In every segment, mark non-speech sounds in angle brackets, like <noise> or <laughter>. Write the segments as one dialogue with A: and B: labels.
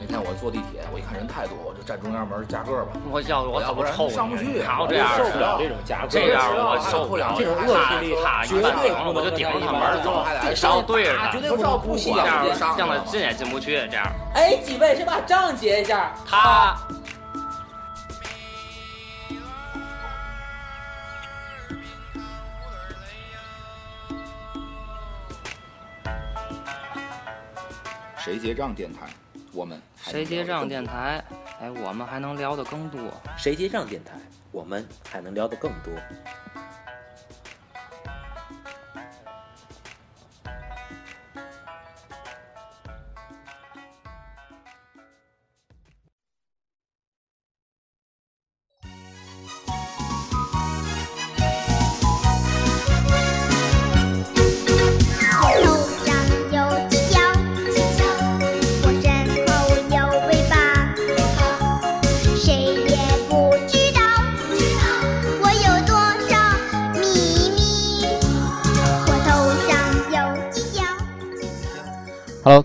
A: 那天我坐地铁，我一看人太多，我就站中央门夹个吧。
B: 我要我
A: 要不然
B: 怎么抽
A: 上不去
B: 好这样
C: 受不了，这种夹克，
B: 这样我受不了
C: 这种恶势力
B: 他
C: 绝对
B: 我就顶着他门儿走，然后对着他，
A: 绝对不照不
B: 这样让他进也进不去，这样
C: 哎，几位谁把账结一下？
B: 他。
A: 结账电台，我们
B: 谁结账电台？哎，我们还能聊得更多。
C: 谁结账电台，我们还能聊得更多。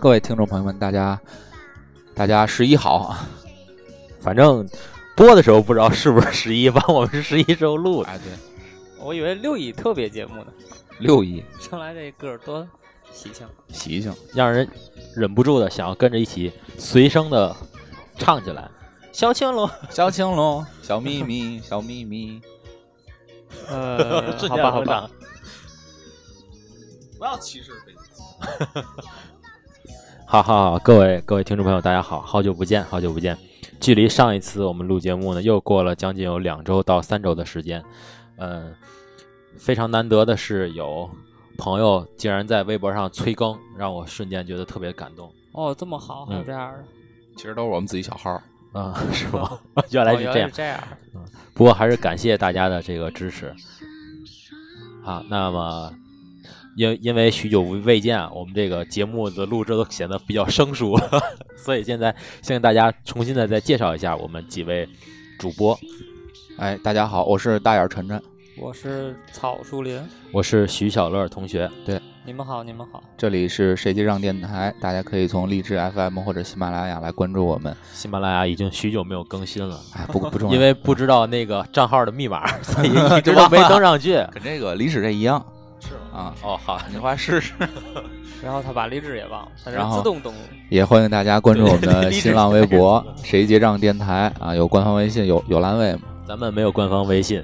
A: 各位听众朋友们，大家大家十一好啊！
D: 反正播的时候不知道是不是十一，反正我们是十一时候录的。
A: 哎，对，
B: 我以为六一特别节目呢，
A: 六一
B: 上来这歌儿多喜庆。
A: 喜庆，
D: 让人忍不住的想要跟着一起随声的唱起来。小青龙，
A: 小青龙，小秘密，小秘密。
B: 呃 <laughs>
D: 瞬
B: 好吧好吧 <laughs>
A: 不要歧视飞机。<laughs>
D: 好好好，各位各位听众朋友，大家好，好久不见，好久不见。距离上一次我们录节目呢，又过了将近有两周到三周的时间。嗯，非常难得的是，有朋友竟然在微博上催更，让我瞬间觉得特别感动。
B: 哦，这么好，还有这样的，
A: 其实都是我们自己小号。
D: 啊、是吗？原来是这样。
B: 这样。
D: 不过还是感谢大家的这个支持。好，那么因因为许久未见啊，我们这个节目的录制都显得比较生疏，<laughs> 所以现在先给大家重新的再介绍一下我们几位主播。
A: 哎，大家好，我是大眼晨晨。
B: 我是草树林，
D: 我是徐小乐同学，对
B: 你们好，你们好。
A: 这里是谁结账电台，大家可以从荔枝 FM 或者喜马拉雅来关注我们。
D: 喜马拉雅已经许久没有更新了，
A: 哎，不不重 <laughs> 要，
D: 因为不知道那个账号的密码，所以 <laughs> 一直都没登上去。
A: 跟这个历史这一样。
D: 哦，好，
A: 你快试试。<laughs>
B: 然后他把励志也忘了，他是
A: 然后
B: 自动登录。
A: 也欢迎大家关注我们的新浪微博“ <laughs> 谁结账电台”啊，有官方微信，有有蓝微嘛，
D: 咱们没有官方微信，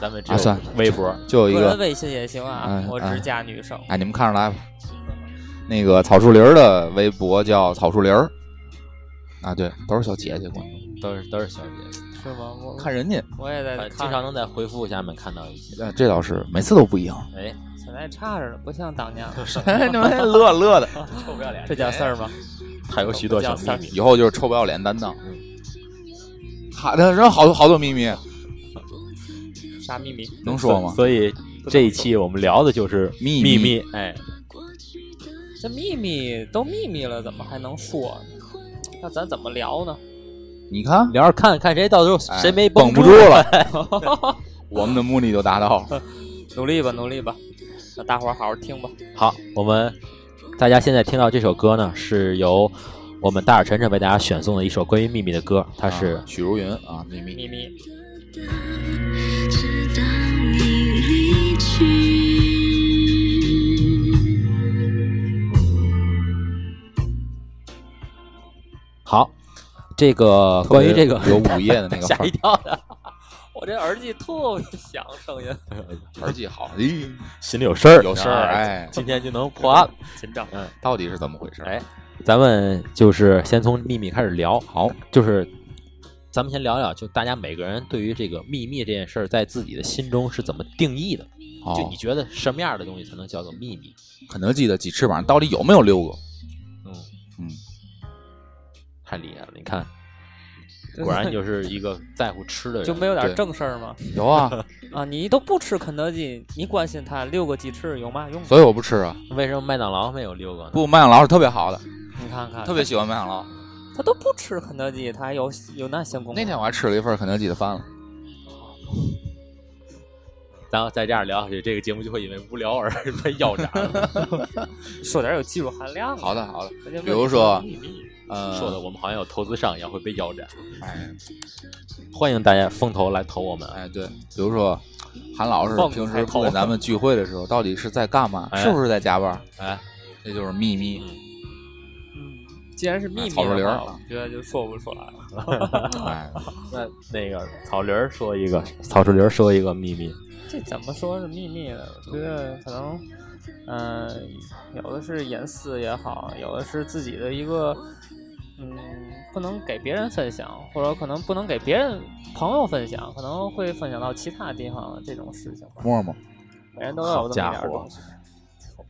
D: 咱们只
A: 算
D: 微博。
A: 就有一个
B: 个人微信也行啊我只加女生。
A: 哎，你们看着来吧。那个草树林儿的微博叫草树林儿，啊，对，都是小姐姐关注，
D: 都是都是小姐姐，
B: 是吗？我
A: 看人家，
B: 我也在
D: 呃
B: 看，
D: 经常能在回复下面看到一些。
A: 呃这倒是每次都不一样。
D: 哎，
B: 现在差着呢，不像当年。<laughs>
A: 你们乐乐的，
D: 臭不要脸
B: 这叫事儿吗？
D: 还有许多小秘密。
A: 以后就是臭不要脸担当。好的，人好多好多秘密，
B: 啥秘密？
A: 能说吗？
D: 所以这一期我们聊的就是
A: 秘
D: 秘
A: 密
D: 哎，
B: 这秘密都秘密了，怎么还能说呢？那咱怎么聊呢？
A: 你看，
D: 聊着看看谁到时候
A: 哎
D: 谁没
A: 绷不
D: 住
A: 住了，<laughs> <laughs> 我们的目的就达到了。
B: 努力吧，努力吧。那大伙儿好好听吧。
D: 好，我们大家现在听到这首歌呢，是由我们大耳晨晨为大家选送的一首关于秘密的歌，它是
A: 啊许茹芸啊，秘密。
B: 秘密。
E: 直到你离去。
D: 好。这个关于这个
A: 有午夜的那个 <laughs>
D: 吓一跳的，
B: 我这耳机特别响，声音 <laughs>
A: 耳机好，咦，
D: 心里有事儿，
A: 有事儿，哎，
D: 今天就能破案了。
B: 紧张。
D: 嗯，
A: 到底是怎么回事？
D: 哎，咱们就是先从秘密开始聊。好，就是咱们先聊聊，就大家每个人对于这个秘密这件事儿，在自己的心中是怎么定义的？就
A: 哦
D: 你，觉得什么样的东西才能叫做秘密？
A: 肯德基的鸡翅膀到底有没有六个？
D: 嗯
A: 嗯，
D: 太厉害了！你看，果然就是一个在乎吃的人。<laughs>
B: 就没有点正事儿吗？
A: 有啊，<laughs>
B: 啊，你都不吃肯德基，你关心它六个鸡翅有嘛用？
A: 所以我不吃啊。
D: 为什么麦当劳没有六个呢？
A: 不，麦当劳是特别好的，
B: 你看看，
A: 特别喜欢麦当劳。
B: 他都不吃肯德基，他还有有那闲工夫。
A: 那天我还吃了一份肯德基的饭了。
D: 然后再这样聊下去，这个节目就会因为无聊而 <laughs> 被腰斩了。<laughs>
B: 说点有技术含量的。
A: 好的好的，比如说呃，
D: 说的我们好像有投资商一样会被腰斩。
A: 哎
D: 欢迎大家风投来投我们。
A: 哎对，比如说韩老师平时不跟咱们聚会的时候，到底是在干嘛？
D: 哎
A: 是不是在加班？
D: 哎，
A: 这就是秘密。
B: 嗯，既然是秘密
A: 草树林
B: 觉得就说不出来了。<laughs>
A: 哎，
D: 那那个草林儿说一个，草树林儿说一个秘密。
B: 这怎么说是秘密呢？我觉得可能，嗯、有的是隐私也好，有的是自己的一个，嗯，不能给别人分享，或者可能不能给别人朋友分享，可能会分享到其他地方的这种事情吧。
A: 摸摸
B: 每人都有这么一点东西，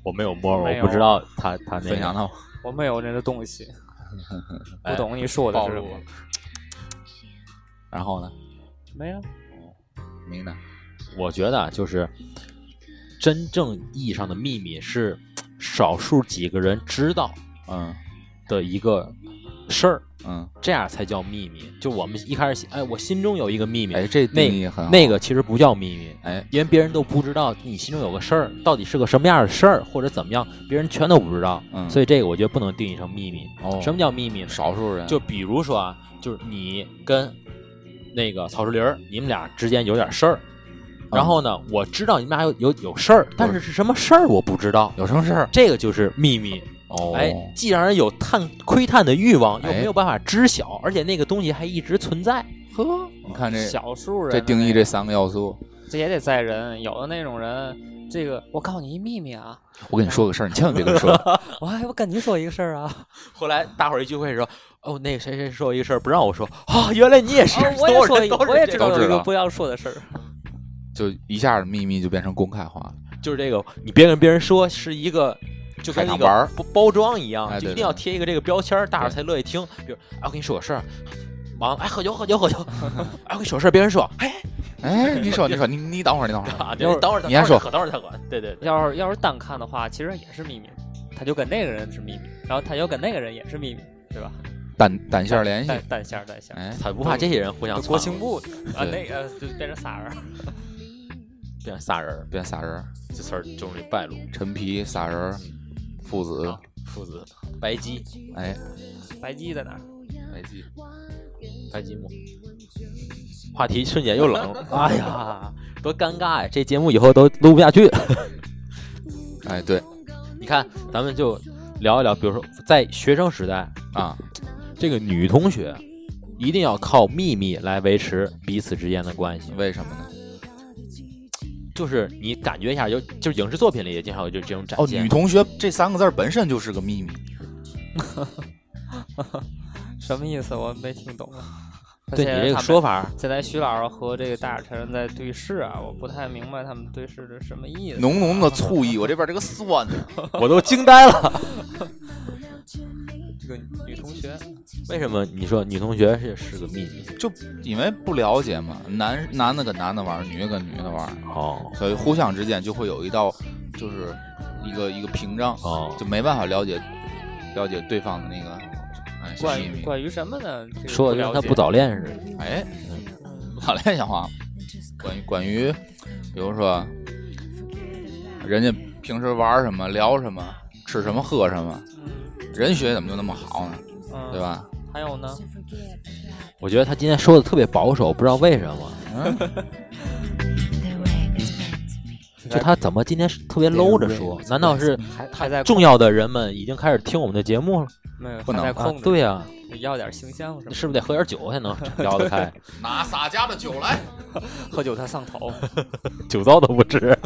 D: 我没有摸摸，
B: 没有
D: 我不知道他他那。
A: 分享到 <laughs>
B: 我没有那个东西，<laughs>
D: 哎
B: 不懂你说的是什么？。
A: 然后呢？
B: 没了，
A: 明白？
D: 我觉得啊就是真正意义上的秘密是少数几个人知道
A: 嗯
D: 的一个事儿，
A: 嗯，
D: 这样才叫秘密。就我们一开始，哎，我心中有一个秘密，
A: 哎，这
D: 那
A: 定义很好
D: 那个其实不叫秘密，
A: 哎，
D: 因为别人都不知道你心中有个事儿到底是个什么样的事儿，或者怎么样，别人全都不知道。
A: 嗯
D: 所以这个我觉得不能定义成秘密。
A: 哦
D: 什么叫秘密呢？
A: 少数人
D: 就比如说啊，就是你跟那个曹树林儿，你们俩之间有点事儿，然后呢，我知道你们俩有有有事儿，但是是什么事儿我不知道，
A: 有什么事儿？
D: 这个就是秘密。
A: 哦，
D: 哎，既让人有探窥探的欲望，又
A: 哎
D: 没有办法知晓，而且那个东西还一直存在。
A: 呵，你看这
B: 小数人
A: 这定义这三个要素，
B: 这也得在人，有的那种人，这个我告诉你一秘密啊，
A: 我跟你说个事儿，你千万别跟我说。<laughs>
B: 我还我跟你说一个事儿啊，
D: 后来大伙儿一聚会说，哦，那个谁谁说一个事儿不让我说，啊，原来你也是，
B: 哦我也说一个，我也
A: 知道
B: 知道有一个不要说的事儿。
A: 就一下子秘密就变成公开化了。
D: 就是这个，你别跟别人说是一个，就跟那个包包装一样，就一定要贴一个这个标签儿，大伙儿才乐意听。比如，哎，我跟你说个事儿，完了，哎，喝酒喝酒喝酒，<laughs> 哎，我跟你说个事儿，别人说，哎，
A: 哎，你说，你说，你你等会儿，你等会儿。
D: 啊，
B: 要是
D: 等会儿，
A: 你先说
D: 等会儿再管，对对对，
B: 要是要是单看的话，其实也是秘密，他就跟那个人是秘密，然后他又跟那个人也是秘密，对吧？
A: 单单线联系
B: 单，线单线儿。
A: 哎，
D: 他不怕这些人互相
B: 国
D: 窜
B: 情部啊，那个就变成仨人儿，<laughs>
D: 变仨人儿，
A: 变仨人儿，
D: 这词儿就容易败露。
A: 陈皮仨人儿，父子
D: 啊，父子白鸡，
A: 哎，
B: 白鸡在哪儿？
A: 白鸡，
D: 白鸡木。话题瞬间又冷了，哎呀，<laughs> 多尴尬呀！这节目以后都录不下去。<laughs>
A: 哎，对
D: 你看，咱们就聊一聊，比如说在学生时代，
A: 啊，
D: 这个女同学一定要靠秘密来维持彼此之间的关系。
A: 为什么呢？
D: 就是你感觉一下，就就是影视作品里也经常有就这种展
A: 哦，
D: 现。
A: 女同学这三个字本身就是个秘密。<laughs>
B: 什么意思？我没听懂。
D: 对你这个说
B: 法，现在徐老师和这个大晨在对视啊，我不太明白他们对视的什么意思。
A: 浓浓的醋意，我这边这个酸呢。<laughs>
D: 我都惊呆了。<laughs>
B: 这个女同学，
D: 为什么你说女同学是是个秘密？
A: 就因为不了解嘛，男男的跟男的玩，女的跟女的玩，
D: 哦
A: 所以互相之间就会有一道，就是一个一个屏障，
D: 哦，
A: 就没办法了解了解对方的那个
B: 关。于关于什么呢？这个
D: 说的跟他不早恋似的。
A: 哎，不早恋讲话，关于关于，比如说人家平时玩什么、聊什么、吃什么、喝什么，人学怎么就那么好呢？
B: 嗯，
A: 对？吧？
B: 还有呢？
D: 我觉得他今天说的特别保守，不知道为什么。
A: 嗯，<laughs>
D: 就他怎么今天是特别 low 着说？难道是
B: 还还在
D: 重要的人们已经开始听我们的节目了？
B: 没有
A: 不能？
D: 对呀、
B: 要点形象是
D: 你？是不是得喝点酒才能聊得开？<laughs>
A: 拿洒家的酒来。
B: 喝酒才上头，<laughs>
D: 酒糟都不吃。<laughs>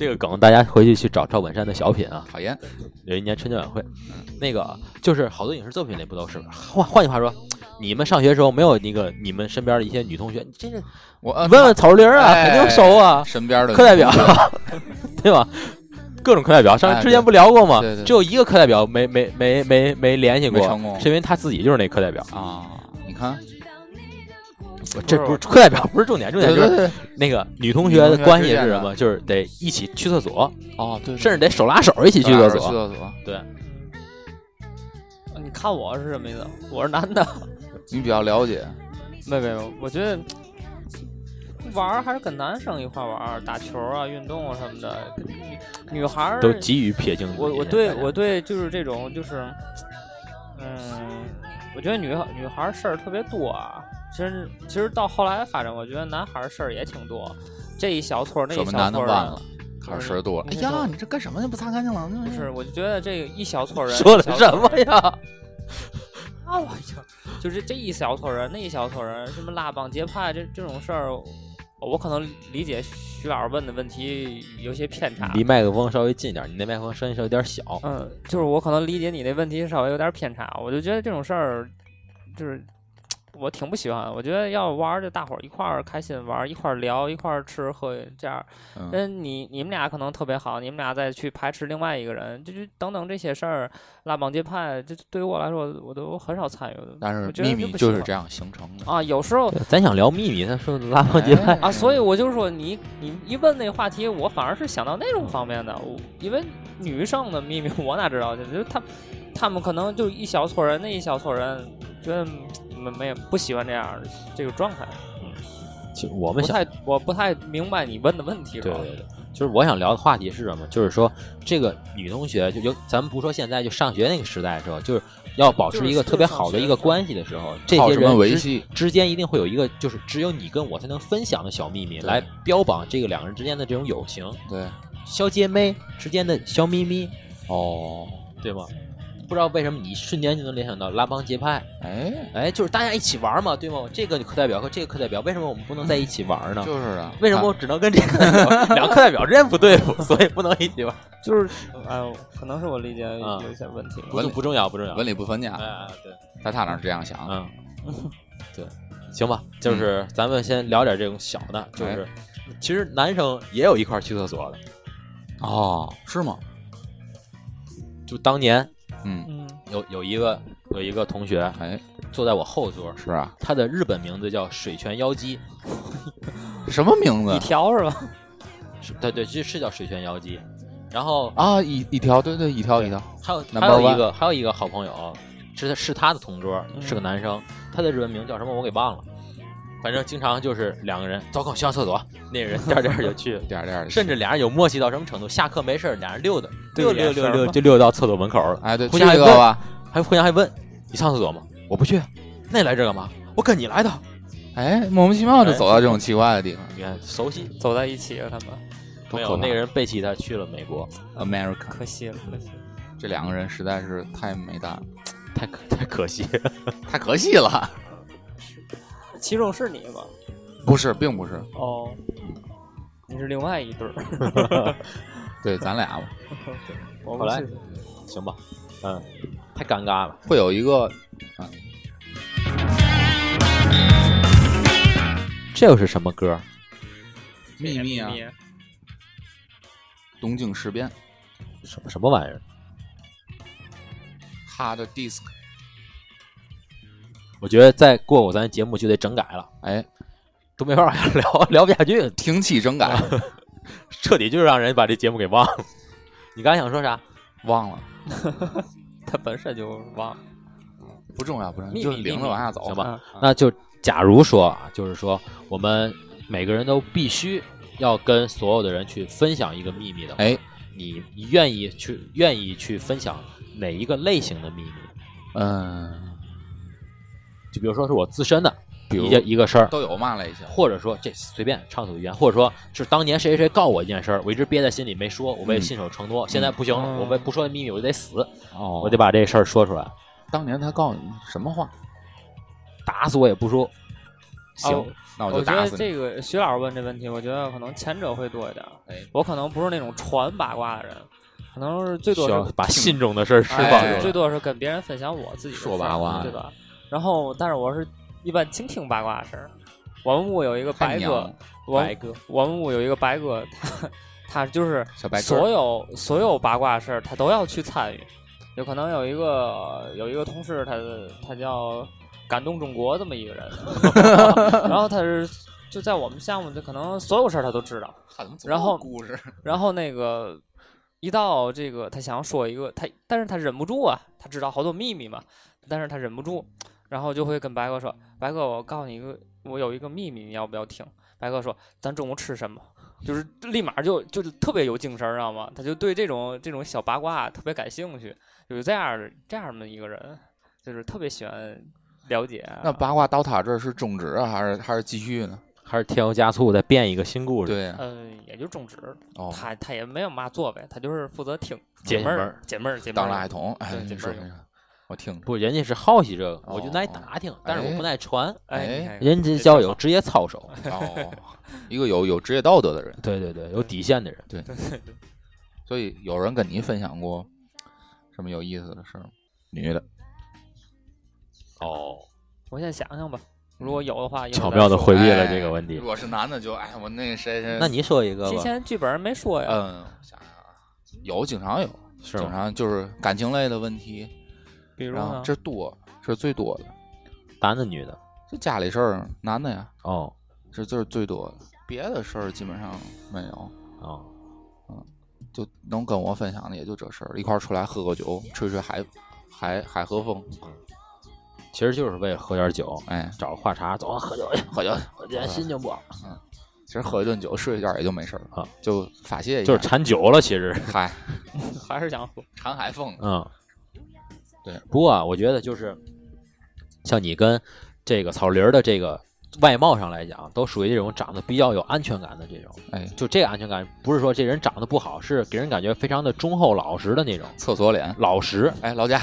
D: 这个梗大家回去去找赵本山的小品啊，
A: 讨厌，
D: 有一年春节晚会，那个就是好多影视作品里不都是吗？换换句话说，你们上学时候没有那个你们身边的一些女同学，你这个
A: 我
D: 问问草林儿啊，
A: 哎
D: 肯定熟啊，
A: 身边的
D: 课代表，<laughs> 对吧？各种课代表，上
A: 哎
D: 之前不聊过吗？只有一个课代表没没没没没联系过是因为他自己就是那课代表。
A: 啊，你看，
D: 这不是课代表，不是重点，重点就是那个女同学的关系是什么？就是得一起去厕所，
A: 哦对，
D: 甚至得手拉手一起去厕
A: 去
D: 所。
A: 厕所，
D: 对，
B: 啊你看我是什么意思？我是男的，
A: 你比较了解，
B: 没没有，我觉得玩还是跟男生一块玩，打球啊、运动啊什么的。女女孩
D: 都急于撇清。
B: 我我对我对就是这种就是，嗯，我觉得女女孩事儿特别多啊。其实其实到后来发展，我觉得男孩儿事儿也挺多，这一小撮儿那一小撮儿的
A: 男的忘了，开始事儿多了。哎呀，你这干什么呢？不擦干净了？
B: 不是，我就觉得这个一小撮人 <laughs>
D: 说的什么呀？<laughs>
B: 啊，我就就是这一小撮人，那一小撮人，什么拉帮结派这这种事儿，我可能理解徐老师问的问题有些偏差。
D: 离麦克风稍微近点，你那麦克风声音稍微有点小。
B: 嗯，就是我可能理解你那问题稍微有点偏差，我就觉得这种事儿，就是我挺不喜欢的。我觉得要玩儿就大伙儿一块儿开心玩儿，一块儿聊，一块儿吃喝，这样。
A: 嗯，
B: 嗯，你你们俩可能特别好，你们俩再去排斥另外一个人，就就等等这些事儿，拉帮结派，这对于我来说，我都很少参与的。
A: 但是
B: 我觉得
A: 秘密
B: 就
A: 是这样形成的。
B: 啊，有时候
D: 咱想聊秘密，他说拉帮结派
A: 哎
B: 啊，所以我就说你你一问那话题，我反而是想到那种方面的，我因为女生的秘密我哪知道去？就是他他们可能就一小撮人，那一小撮人觉得没没有不喜欢这样这个状态，嗯
D: 其实我们想
B: 不太我不太明白你问的问题，
D: 对对对，就是我想聊的话题是什么？就是说，这个女同学就就，咱们不说现在，就上学那个时代的时候，就是要保持一个特别好的一个关系的时候，这些人之
A: 维系？
D: 之间一定会有一个，就是只有你跟我才能分享的小秘密，来标榜这个两个人之间的这种友情，
A: 对，
D: 小姐妹之间的小秘密，
A: 哦，
D: 对吗？不知道为什么你瞬间就能联想到拉帮结派，
A: 哎，
D: 哎，就是大家一起玩嘛，对吗？这个课代表和这个课代表，为什么我们不能在一起玩呢？
A: 就是啊，
D: 为什么我只能跟这个两个课代表之间不对付，所以不能一起玩？
B: 就是哎，可能是我理解
D: 啊
B: 有一些问题。
D: 不不重要，不重要。
A: 文理不分家
D: 哎，哎，对，
A: 在他那儿是这样想的。
D: 嗯，对，行吧，就是咱们先聊点这种小的，就是其实男生也有一块去厕所的，
A: 哦，是吗？
D: 就当年
A: 嗯，
B: 嗯，
D: 有有一个有一个同学
A: 哎，
D: 坐在我后座，
A: 是啊，
D: 他的日本名字叫水泉妖姬，<laughs>
A: 什么名字
B: 一条是吧？<laughs>
D: 是对对，是是叫水泉妖姬。然后
A: 啊？一一条，对对，一条一条。
D: 还有还有一个还有一个好朋友，是他是他的同桌，
B: 嗯
D: 是个男生，他的日文名叫什么我给忘了，反正经常就是两个人糟糕上厕所，那个人颠儿颠儿就去，
A: 点儿点儿，
D: 甚至俩人有默契到什么程度，下课没事儿俩人溜达
B: 对
D: 溜溜溜溜就溜到厕所门口了，
A: 哎，对，
D: 互相还问
A: 这个吧，
D: 还互相还问你上厕所吗？我不去，那你来这干嘛？我跟你来的。
A: 哎，莫名其妙就走到这种奇怪的地方，
D: 你看熟悉
B: 走在一起了，他们
D: 没有？那个人背弃他去了美国
A: ，America，
B: 可惜了，可惜了。
A: 这两个人实在是太没蛋，
D: 太可太可惜了。
A: 太可惜了。
B: 其中是你吗？
A: 不是，并不是，
B: 哦，你是另外一对儿。<laughs>
A: 对，咱俩吧 <laughs>
B: 我
D: 后来行吧，嗯，太尴尬了。
A: 会有一个
D: 这又是什么歌？
A: 秘密啊，东京事变，
D: 什么什么玩意儿
A: ？Hard Disk，
D: 我觉得再过我咱节目就得整改了，
A: 哎，
D: 都没法往下 <laughs> 聊，聊不下去，
A: 停气整改，
D: 彻底就是让人把这节目给忘了。你刚才想说啥？
A: 忘了，<laughs>
B: 他本身就忘了。
A: 不重要，不重要，就是领着往下走，
D: 行吧
B: 啊
D: 那就假如说啊，就是说我们每个人都必须要跟所有的人去分享一个秘密的话，
A: 哎，
D: 你你愿意去愿意去分享哪一个类型的秘密？
A: 嗯，
D: 就比如说是我自身的
A: 比如
D: 一件一个事儿，
A: 都有嘛类型，
D: 或者说这随便畅所欲言，或者说是当年谁谁谁告我一件事儿，我一直憋在心里没说，我为了
A: 嗯
D: 信守承诺，现在不行了，
B: 嗯
D: 我为不说秘密我就得死，
A: 哦
D: 我得把这事儿说出来，
A: 当年他告诉你什么话？
D: 打死我也不说。行，
B: 哦
A: 那我
B: 我觉得
A: 就打死你。
B: 这个徐老师问这问题，我觉得可能前者会多一点儿。
A: 哎
B: 我可能不是那种传八卦的人，可能是最多
D: 需要
B: 是
D: 把信中的事儿释
B: 哎
D: 放出来。
B: 最多是跟别人分享我自己的事儿
A: 说八卦
B: 对吧？然后，但是我是一般倾听八卦事儿。我们屋有一个白哥我
D: 白哥，
B: 我们屋有一个白哥，他他就是
A: 小白
B: 所，有所有八卦事儿他都要去参与。有可能有一个有一个同事他，他叫感动中国这么一个人，<laughs> 然后他是就在我们项目，就可能所有事儿他都知道。<laughs> 然后
A: 故事？
B: 然后那个一到这个他想要说一个他，但是他忍不住啊，他知道好多秘密嘛，但是他忍不住，然后就会跟白哥说：“白哥，我告诉你一个我有一个秘密，你要不要听？白哥说，咱中午吃什么？就是立马就就是特别有精神，知道吗？他就对这种这种小八卦特别感兴趣，就是这样的这样的一个人，就是特别喜欢了解。啊
A: 那八卦到他这儿是终止啊，还是还是继续呢？
D: 还是添油加醋再编一个新故事？
A: 对呀，
B: 呃，也就终止，
A: 哦，
B: 他他也没有嘛作为，他就是负责听
D: 解闷儿
B: 解闷儿解闷儿
A: 当
B: 儿
A: 了爱童，哎，
B: 对
A: 你
B: 这边有
A: 说这个，我听，
D: 不，人家是好奇这个，我就爱
A: 哦
D: 打听，但是我
A: 哎
D: 不爱传。
B: 哎，
D: 人家叫有职业操守，
A: 哦，<laughs> 一个有有职业道德的人，
D: 对对对，有底线的人。
B: 对对对，
A: 所以有人跟你分享过什么有意思的事儿吗？女的，
D: 哦，
B: 我先想想吧，如果有的话，
D: 巧妙的回避了
A: 哎
D: 这个问题
A: 如。果是男的就，哎，我那个谁谁，
D: 那你说一个吧提，
B: 前剧本没说呀，
A: 嗯，我想想啊，有，经常有，经
D: 是经？
A: 常就是感情类的问题，
B: 比如
A: 然后
B: 呢，
A: 这多，这是最多的，
D: 男的女的？
A: 这家里事儿，男的呀，
D: 哦
A: 这这是最多的，别的事儿基本上没有，
D: 哦，嗯
A: 就能跟我分享的也就这事儿，一块儿出来喝个酒，吹吹海海海河风，
D: 其实就是为了喝点酒，
A: 哎，
D: 找个话茬，走，喝酒去，
A: 喝酒，
D: 我今天心情不好，嗯
A: 其实喝一顿酒睡一觉也就没事儿
D: 啊，
A: 就发泄一下，
D: 就是馋酒了。其实，
A: 嗨，<laughs>
B: 还是想喝。
A: 馋海风，
D: 嗯，
A: 对。
D: 不过啊，我觉得就是像你跟这个草林儿的这个外貌上来讲，都属于这种长得比较有安全感的这种。
A: 哎，
D: 就这个安全感，不是说这人长得不好，是给人感觉非常的忠厚老实的那种，
A: 厕所脸，
D: 老实
A: 哎，老贾，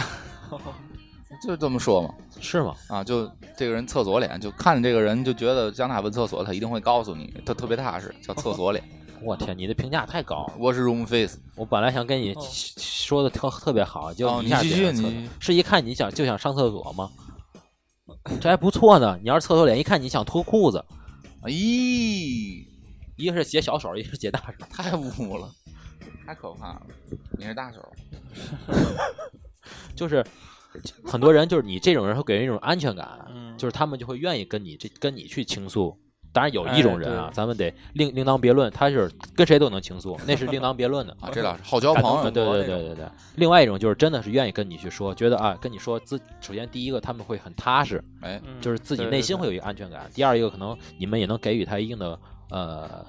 A: <laughs> 就这么说嘛，
D: 是吗？
A: 啊，就这个人厕所脸，就看见这个人就觉得让他问厕所，他一定会告诉你，他特别踏实，叫厕所脸。
D: 我天，你的评价太高了。
A: 我是 room face，
D: 我本来想跟你
B: 哦
D: 说的特特别好，就
A: 哦
D: 一下
A: 你继续你
D: 是一看你想就想上厕所吗？这还不错呢。你要是厕所脸，一看你想脱裤子，
A: 咦，
D: 一个是解小手，一个是解大手。
A: 太污了，太可怕了。你是大手，<laughs>
D: 就是很多人就是你这种人会给人一种安全感，
B: 嗯
D: 就是他们就会愿意跟你这跟你去倾诉。当然有一种人啊，
B: 哎
D: 咱们得另另当别论，他是跟谁都能倾诉，那是另当别论的。<laughs>
A: 啊，这俩是好交朋友。
D: 对对对对对。另外一种就是真的是愿意跟你去说，觉得啊跟你说自首先第一个他们会很踏实，
A: 哎，
B: 嗯
D: 就是自己内心会有一个安全感。第二一个可能你们也能给予他一定的呃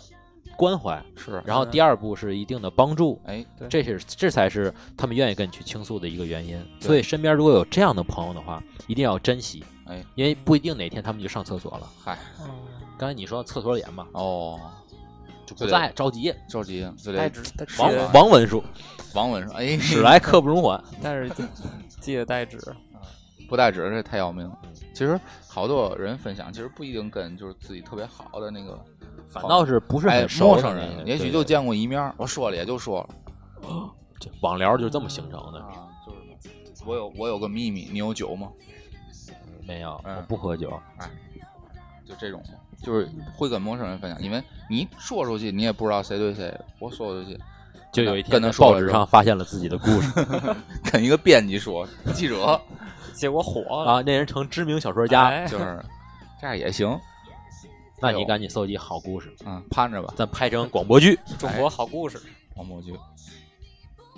D: 关怀，
A: 是，
D: 然后第二步是一定的帮助。
A: 哎，
B: 对
D: 这是这才是他们愿意跟你去倾诉的一个原因。所以身边如果有这样的朋友的话，一定要珍惜，
A: 哎，
D: 因为不一定哪天他们就上厕所了。
A: 嗨，
B: 嗯
D: 刚才你说厕所脸嘛，
A: 哦，
D: 就不在着急。
A: 着急，就得
B: 带纸，带
D: 王王文书，
A: 王文书，哎，
D: 史来刻不容缓。<laughs>
B: 但是记记得带纸。
A: 不带纸这太要命了。其实好多人分享，其实不一定跟就是自己特别好的那个，
D: 反倒是不是
A: 陌生人，也许
D: 对对
A: 就见过一面，我说了也就说了
D: 这网聊就是这么形成的。
A: 啊，就是我有我有个秘密，你有酒吗？
D: 没有，
A: 嗯
D: 我不喝酒。
A: 哎就这种嘛，就是会跟陌生人分享，因为你说出去，你也不知道谁对谁，我说出去，
D: 就有一天报纸上发现了自己的故事 <laughs>
A: 跟一个编辑说，记者 <laughs>
B: 结果火了，
D: 啊，那人成知名小说家。
B: 哎
A: 就是这样也行，
D: 那你赶紧搜集好故事，
A: 嗯，盼着吧，
D: 咱拍成广播剧。<laughs>
B: 中国好故事。
A: 广播剧，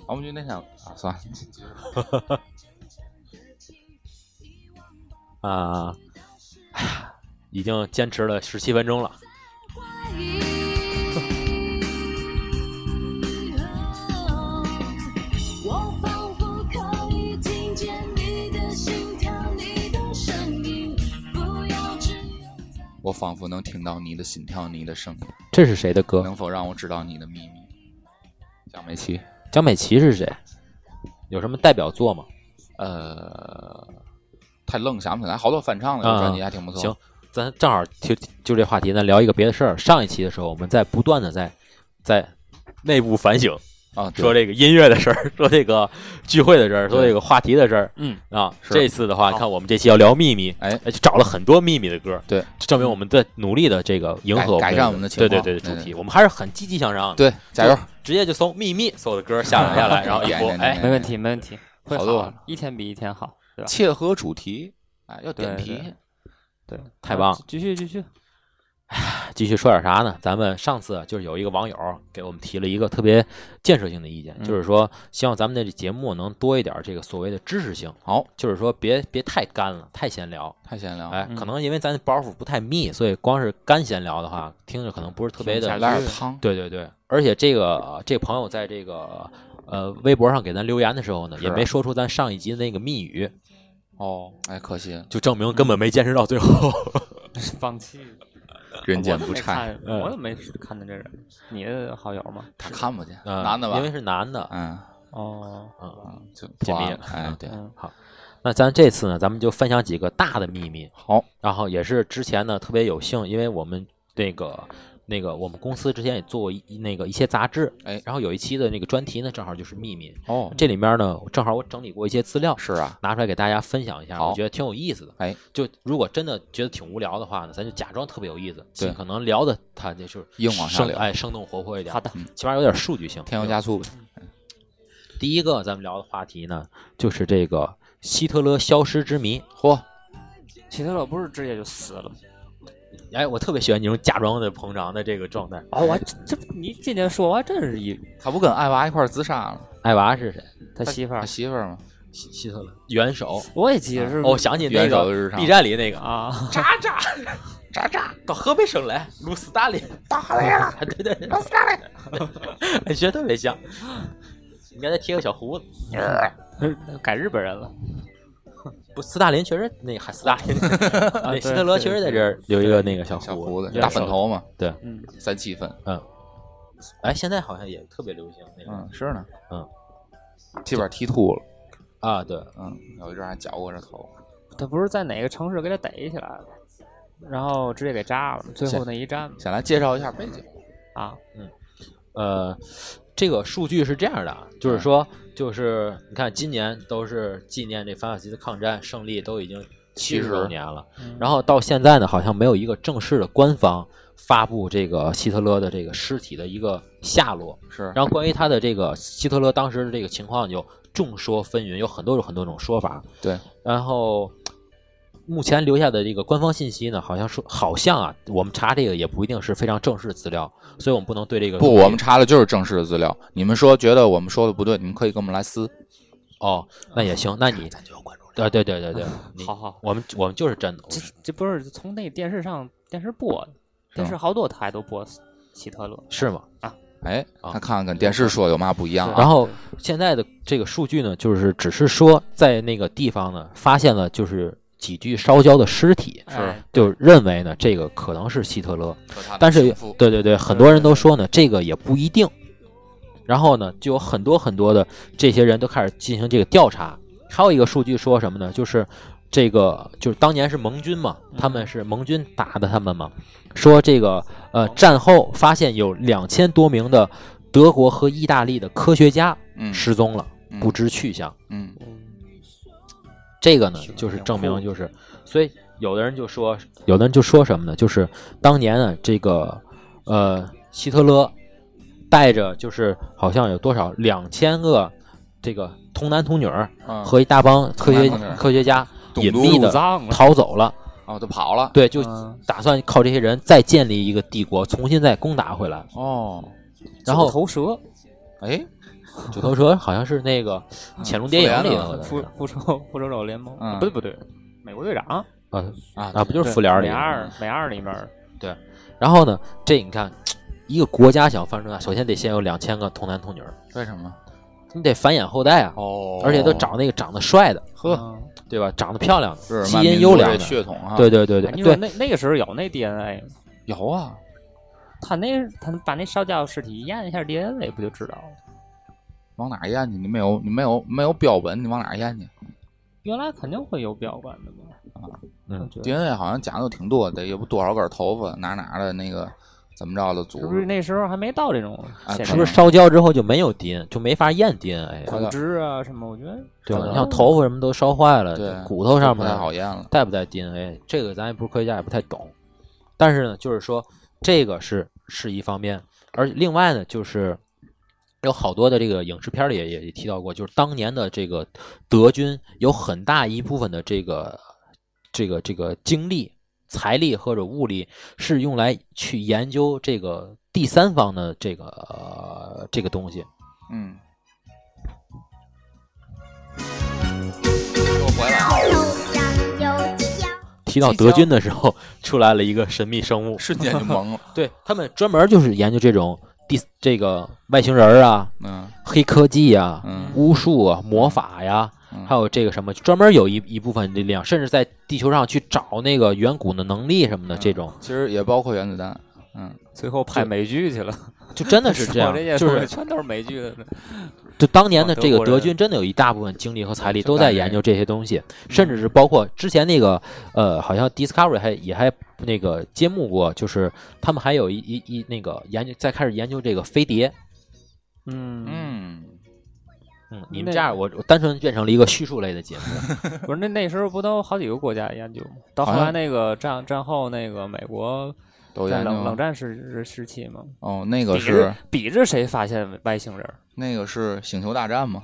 A: 广播剧那天啊，算了，
D: 啊，哎呀，已经坚持了十七分钟了。
F: 我仿佛可以听见你的心跳，你的声音，不要只在
A: 我仿佛能听到你的心跳，你的声音，
D: 这是谁的歌？
A: 能否让我知道你的秘密？蒋美琪，
D: 江美琪是谁？有什么代表作吗？
A: 呃，太愣想不起来，好多翻唱的
D: 啊
A: 专辑还挺不错。
D: 行，咱正好就就这话题，咱聊一个别的事儿。上一期的时候，我们在不断的在在内部反省，
A: 啊，
D: 说这个音乐的事儿，<laughs> 说这个聚会的事儿，说这个话题的事儿。
B: 嗯
D: 啊，这次的话，
B: 好
D: 看我们这期要聊秘密，
A: 哎
D: 就找了很多秘密的歌，
A: 对，
D: 证明我们在努力的这个迎合
A: 改改善我们的情况
D: 对对对
A: 对
D: 主题，我们还是很积极向上的。
A: 对，加油！
D: 直接就搜秘密所有的歌下载下来，<laughs> 然后一播，哎，
B: 没问题，没问题，会
A: 好多
B: 好，一天比一天好，对吧？
A: 切合主题，哎，要点题
B: 对。
D: 太棒了
B: 继续继续。<sighs>
D: 继续说点啥呢？咱们上次就是有一个网友给我们提了一个特别建设性的意见，
A: 嗯
D: 就是说希望咱们的这节目能多一点这个所谓的知识性，
A: 好，
D: 就是说别别太干了，太闲聊。
A: 太闲聊，
D: 哎，
B: 嗯
D: 可能因为咱包袱不太密，所以光是干闲聊的话，听着可能不是特别的
B: 听不
A: 来点汤，
D: 对对对，而且这个这朋友在这个呃微博上给咱留言的时候呢，也没说出咱上一集的那个密语，
A: 哦，哎，可惜，
D: 就证明根本没坚持到最后。<laughs>
B: 放弃。<laughs>
A: 人间
B: 我都没
A: 不差，
B: 看
D: 嗯
B: 我怎么没看见这人？你的好友吗？
A: 他看不见，
D: 嗯
A: 男的吧？
D: 因为是男的，
A: 嗯
B: 哦，
D: 嗯。
A: 嗯，就
D: 解密
A: 了，哎，对，
B: 好
D: 那咱这次呢，咱们就分享几个大的秘密，
A: 好，
D: 然后也是之前呢特别有幸，因为我们那个那个我们公司之前也做过一那个一些杂志，
A: 哎
D: 然后有一期的那个专题呢，正好就是秘密，
A: 哦，
D: 这里面呢正好我整理过一些资料，
A: 是啊，
D: 拿出来给大家分享一下，我觉得挺有意思的。
A: 哎，
D: 就如果真的觉得挺无聊的话呢，咱就假装特别有意思，
A: 对
D: 尽可能聊的它就是
A: 硬往上聊
D: 生哎生动活泼一点，
B: 好的，
D: 起码有点数据性。
A: 添油加醋呗，
D: 第一个咱们聊的话题呢，就是这个希特勒消失之谜。
A: 嚯，
B: 希特勒不是直接就死了吗？
D: 哎，我特别喜欢你这种假装的膨胀的这个状态。
B: 哦，我还这你今天说，我还真是一
A: 他不跟艾娃一块儿自杀了？
D: 艾娃是谁？
A: 他
B: 他媳妇儿，
A: 媳妇儿吗？
D: 希希特勒元首。<laughs>
B: 我也记得是
D: 哦，我想起那
A: 元首
D: 个
A: 的日常
D: B 站里那个
B: 啊，<laughs>
D: 渣渣渣渣到河北省来，鲁斯大林 <laughs> 到河北了，对对对，鲁斯大林，学得特别像。应该再贴个小胡子。
B: 改日本人了。<laughs>
D: 不，斯大林确实那个还斯大林，那 <laughs> 希特勒确实在这儿有一个那个小
A: 小
D: 胡
A: 胡子大粉头嘛，
B: 嗯，
A: 三七分，嗯
D: 哎，现在好像也特别流行那个
A: 嗯，是呢，
D: 嗯，
A: 这边剃秃了，
D: 啊，对，
A: 嗯，有一阵还绞过这头，
B: 他不是在哪个城市给他逮起来了，然后直接给炸了，最后那一战
A: 先来介绍一下背景，
B: 啊，嗯
D: 呃，这个数据是这样的啊，就是说，就是你看，今年都是纪念这法西斯抗战胜利，都已经七十周年了。
B: 嗯
D: 然后到现在呢，好像没有一个正式的官方发布这个希特勒的这个尸体的一个下落。
A: 是，
D: 然后关于他的这个希特勒当时的这个情况，就众说纷纭，有很多种很多种说法。
A: 对，
D: 然后目前留下的这个官方信息呢，好像说好像啊，我们查这个也不一定是非常正式的资料，所以我们不能对这个
A: 不，我们查的就是正式的资料，你们说觉得我们说的不对，你们可以跟我们来撕，
D: 哦，那也行，那你咱就要关注。对对对对对，
B: 好 <laughs> 好，
D: 我们我们就是真的，
B: 这这不是从那电视上电视播的，电视好多台都播希特勒，
D: 是吗？
A: 啊哎，
D: 啊
A: 他看看跟电视说有嘛不一样啊？
D: 然后现在的这个数据呢，就是只是说在那个地方呢发现了就是几具烧焦的尸体，
B: 是
D: 就认为呢这个可能是希特勒，但是对对对，很多人都说呢这个也不一定。然后呢，就有很多很多的这些人都开始进行这个调查。还有一个数据说什么呢？就是这个就是当年是盟军嘛，他们是盟军打的他们嘛，说这个呃战后发现有两千多名的德国和意大利的科学家
A: 嗯
D: 失踪了，
A: 嗯
D: 不知去向。
A: 嗯
D: 这个呢，就是证明就是，所以有的人就说，有的人就说什么呢？就是当年呢，这个呃，希特勒带着就是好像有多少两千个这个童男童女和一大帮科学科学家隐秘的，逃走了，
A: 哦，都跑了
D: 对，就
B: 嗯
D: 打算靠这些人再建立一个帝国，重新再攻打回来。
A: 哦，
D: 然后
B: 九头蛇，
A: 哎，
D: 九头蛇好像是那个潜龙谍影里头的
B: 复复仇复仇者联盟，
A: 嗯
B: 不对不对，美国队长，
D: 啊
A: 啊
D: 啊，不就是复联里
B: 美二美二里面对，
D: 然后呢，这你看，一个国家想翻出来，首先得先有两千个童男童女，
A: 为什么？
D: 你得繁衍后代啊，
A: 哦
D: 而且都找那个长得帅的，
A: 呵，
B: 嗯
D: 对吧？长得漂亮的，
A: 是
D: 基因优良的，
A: 血统啊，
D: 对对对对对，
B: 那那个时候有那 DNA，
A: 有啊，
B: 他那他把那烧焦尸体验一下 DNA 不就知道了？
A: 往哪儿验去？你没有，你没有，没有标本，你往哪儿验去
B: 原来肯定会有标本的嘛，
D: 嗯
B: 我觉得
A: ？DNA 好像讲究挺多的，也不多少根头发，哪哪的那个怎么着的组
B: 是不是那时候还没到这种
A: 啊
D: 是不是烧焦之后就没有 DNA，就没法验 DNA，
B: 骨质啊什么？我觉得
D: 对吧？你像头发什么都烧坏了，
A: 对
D: 骨头上
A: 不太好验了。
D: 带不带 DNA，这个咱也不是科学家，也不太懂。但是呢，就是说这个是是一方面，而另外呢，就是有好多的这个影视片里也也提到过，就是当年的这个德军有很大一部分的这个这个这个精力财力或者物力是用来去研究这个第三方的这个、呃这个东西。
A: 嗯。我回来
D: 提到德军的时候，出来了一个神秘生物，
A: 瞬间就懵了。<laughs>
D: 对他们专门就是研究这种第这个外星人儿啊、
A: 嗯。
D: 黑科技啊、
A: 嗯。
D: 巫术啊、魔法呀，
A: 嗯。
D: 还有这个什么，专门有一一部分力量，甚至在地球上去找那个远古的能力什么的，这种。
A: 其实也包括原子弹。嗯，
B: 最后拍美剧去了，<laughs>
D: 就真的是这样 <laughs> 就是
B: 全都是美剧的。
D: 就当年的这个
B: 哦德
D: 军真的有一大部分精力和财力都在研究这些东西，甚至是包括之前那个呃，好像 Discovery 还也还那个揭幕过，就是他们还有一一一那个研究，在开始研究这个飞碟。
B: 嗯，
A: 嗯，
D: 嗯，你们这样，我我单纯变成了一个叙述类的节目。<laughs>
B: 不是那那时候不都好几个国家研究吗？到后来那个战战后那个美国在
A: 都研究
B: 冷冷战时时期嘛，
A: 哦，那个
B: 比
A: 是
B: 着比着谁发现外星人？
A: 那个是星球大战嘛？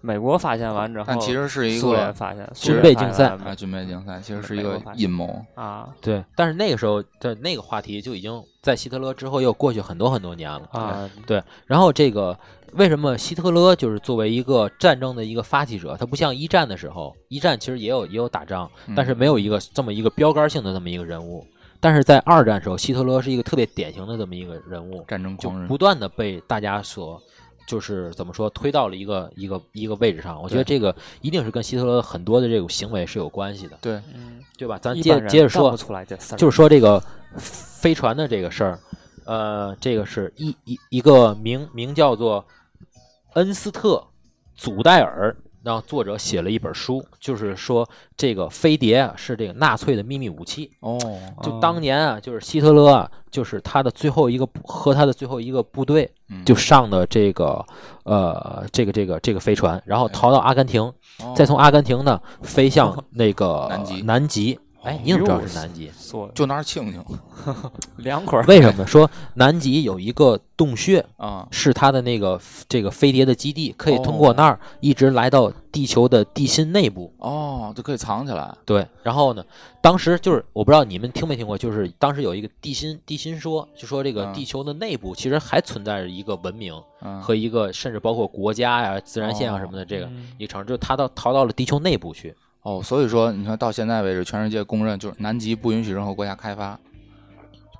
B: 美国发现完之后，
A: 但其实是一
B: 苏联
A: 个
B: 发现
D: 军
B: 苏联发
D: 备竞赛
B: 现
A: 啊军备竞赛，其实是一个阴谋。
B: 啊
D: 对，但是那个时候的那个话题就已经在希特勒之后又过去很多很多年了。
B: 啊，
D: 对，然后这个为什么希特勒就是作为一个战争的一个发起者，他不像一战的时候，一战其实也有也有打仗，但是没有一个这么一个标杆性的这么一个人物。但是在二战时候，希特勒是一个特别典型的这么一个人物，
A: 战争狂人。
D: 不断的被大家所就是怎么说推到了一个一个一个位置上。我觉得这个一定是跟希特勒很多的这种行为是有关系的，
A: 对，
B: 嗯，
D: 对吧？咱接接着说就是说这个飞船的这个事儿，呃，这个是一一一个名名叫做恩斯特祖戴尔，让作者写了一本书，就是说这个飞碟啊是这个纳粹的秘密武器。
A: 哦，
D: 就当年啊，就是希特勒啊，就是他的最后一个和他的最后一个部队
A: 嗯
D: 就上的这个呃这个这个这个飞船，然后逃到阿根廷，
A: 哦
D: 再从阿根廷呢飞向那个
A: 南极
D: 南极。哎，你怎么知道是南极？
B: 说
A: 就那儿庆庆 <laughs>
B: 凉快儿，
D: 为什么说南极有一个洞穴
A: 啊，
D: 是它的那个这个飞碟的基地，可以通
A: 哦
D: 过那儿一直来到地球的地心内部？
A: 哦，就可以藏起来。
D: 对，然后呢，当时就是我不知道你们听没听过，就是当时有一个地心地心说，就说这个
A: 嗯
D: 地球的内部其实还存在着一个文明
A: 嗯，
D: 和一个甚至包括国家呀、自然现象什么的这个
B: 嗯
D: 一城，就是它到逃到了地球内部去。
A: 哦，所以说你看到现在为止，全世界公认就是南极不允许任何国家开发。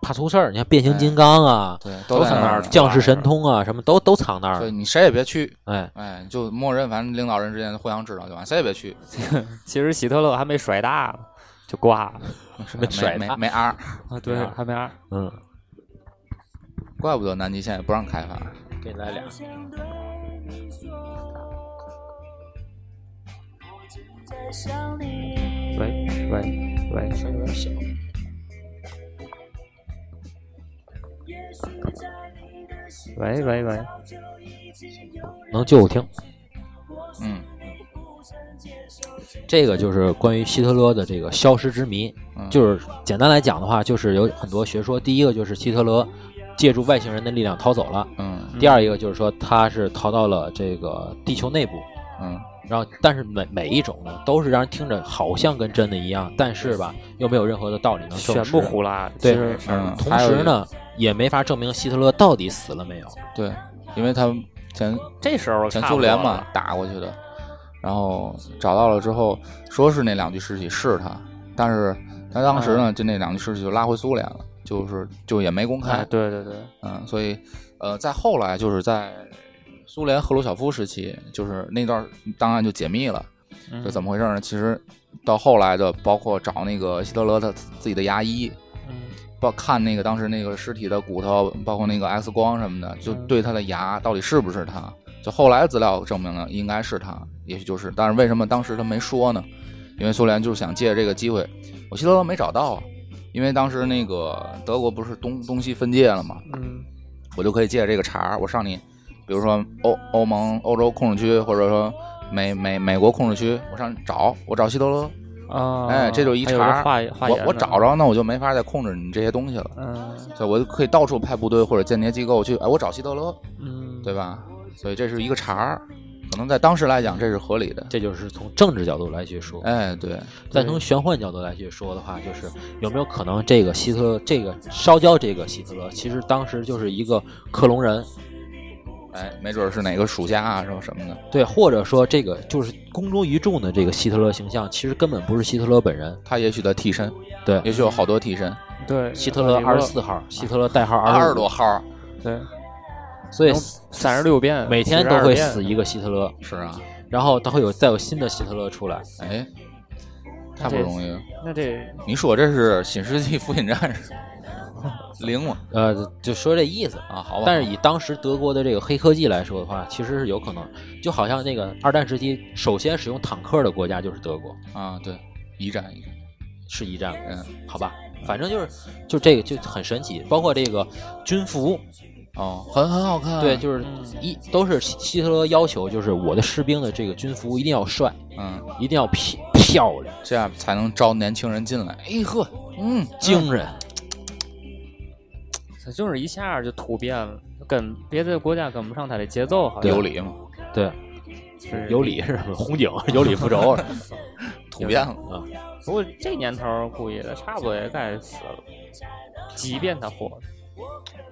D: 怕出事儿，你看变形金刚啊、
A: 对，
B: 都在那儿
A: 在那儿。
D: 降世神通啊，什么都都藏那儿了。
A: 所以你谁也别去，
D: 哎，
A: 哎，就默认，反正领导人之间互相知道就完，谁也别去。<laughs>
B: 其实希特勒还没甩大呢，就挂了
D: 没甩
A: 没没没 R，
B: 啊，对，还没 R，，
D: 嗯，
A: 怪不得南极现在不让开发。
D: 给你来俩。
B: 喂喂喂，
D: 声有点小。
B: 喂喂喂，
D: 能救我听。
A: 嗯
D: 这个就是关于希特勒的这个消失之谜，
A: 嗯，
D: 就是简单来讲的话，就是有很多学说。第一个就是希特勒借助外星人的力量逃走了；
A: 嗯
D: 第二一个就是说他是逃到了这个地球内部。
A: 嗯
D: 然后，但是每每一种呢，都是让人听着好像跟真的一样，但是吧，又没有任何的道理能证实。
B: 全部胡拉，
D: 对
B: 其实
A: 嗯，
D: 同
A: 还有
D: 时呢，也没法证明希特勒到底死了没有。
A: 对，因为他前
B: 这时候
A: 前
B: 差不
A: 苏联嘛
B: 了
A: 打过去的，然后找到了之后，说是那两具尸体是他，但是他当时呢，就那两具尸体就拉回苏联了，就是就也没公开
B: 哎，，对对对，
A: 嗯，所以呃，在后来就是在苏联赫鲁晓夫时期，就是那段档案就解密了，
B: 嗯
A: 是怎么回事呢？其实到后来的，包括找那个希特勒他自己的牙医，
B: 嗯
A: 包看那个当时那个尸体的骨头，包括那个 X 光什么的，就
B: 嗯
A: 对他的牙到底是不是他？就后来资料证明了应该是他，也许就是，但是为什么当时他没说呢？因为苏联就是想借这个机会，我希特勒没找到啊，因为当时那个德国不是东东西分界了嘛，
B: 嗯
A: 我就可以借这个茬儿，我上你，比如说欧欧盟、欧洲控制区，或者说美美美国控制区，我上找，我找希特勒，
B: 啊，
A: 哎这就一
B: 还有
A: 茬我我找着，那我就没法再控制你这些东西了。
B: 嗯
A: 所以我就可以到处派部队或者间谍机构去，哎，我找希特勒，
B: 嗯，
A: 对吧？所以这是一个茬儿，可能在当时来讲这是合理的。
D: 这就是从政治角度来去说。
A: 哎，对，
D: 但从玄幻角度来去说的话，就是有没有可能这个希特勒，这个烧焦这个希特勒，其实当时就是一个克隆人，
A: 哎，没准是哪个属下啊，什么什么的。
D: 对，或者说这个就是公诸于众的这个希特勒形象，其实根本不是希特勒本人。
A: 他也许的替身，
D: 对，
A: 也许有好多替身，
B: 对，
D: 希特勒二十四号，希特勒代号
A: 二
D: 二
A: 十多，号。
B: 对，<laughs>
D: 所以
B: 三十六变，
D: 每天都会死一个希特勒，
A: 是啊，
D: 然后他会有再有新的希特勒出来。
A: 哎，太不容易了。
B: 那这
A: 你说这是新世纪福音战士 <laughs> 灵嘛？
D: 呃，就说这意思。
A: 啊，好吧。
D: 但是以当时德国的这个黑科技来说的话，其实是有可能，就好像那个二战时期首先使用坦克的国家就是德国，
A: 啊，对，一战一战，
D: 是一战，
A: 嗯，
D: 好吧，反正就是就这个就很神奇，包括这个军服，
A: 哦，很很好看。
D: 对，就是一都是希希特勒要求，就是我的士兵的这个军服一定要帅，
A: 嗯，
D: 一定要漂漂亮、
A: 这样才能招年轻人进来。哎呵，嗯，
D: 精神。
B: 他就是一下就突变了，跟别的国家跟不上他的节奏，好像
A: 有理嘛，
D: 对，
B: 是
D: 有理是？红警有理不着
A: 突变了。
D: 啊！
B: 不过这年头儿估计他差不多也该死了，即便他活着，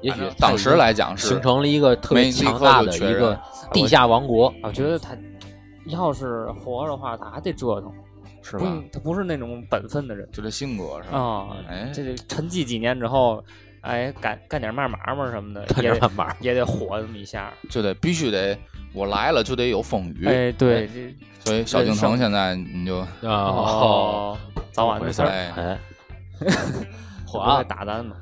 D: 也许
A: 当时来讲是
D: 形成了一个特别强大的一个地下王国。
B: 我觉得他要是活着的话，他还得折腾，
A: 是吧？
B: 不，他不是那种本分的人
A: 就这性格是吧？
B: 啊。
A: 哎，
B: 这得沉寂几年之后，哎，干干点嘛嘛嘛什么的，
D: 看
B: 也得也得火这么一下。
A: 就得必须得我来了就得有风雨。
B: 哎，对，这
A: 所以小京城现在你就
D: 啊，
B: 哦，早晚的事儿，
A: 哎 <laughs>
B: 火啊打咱嘛。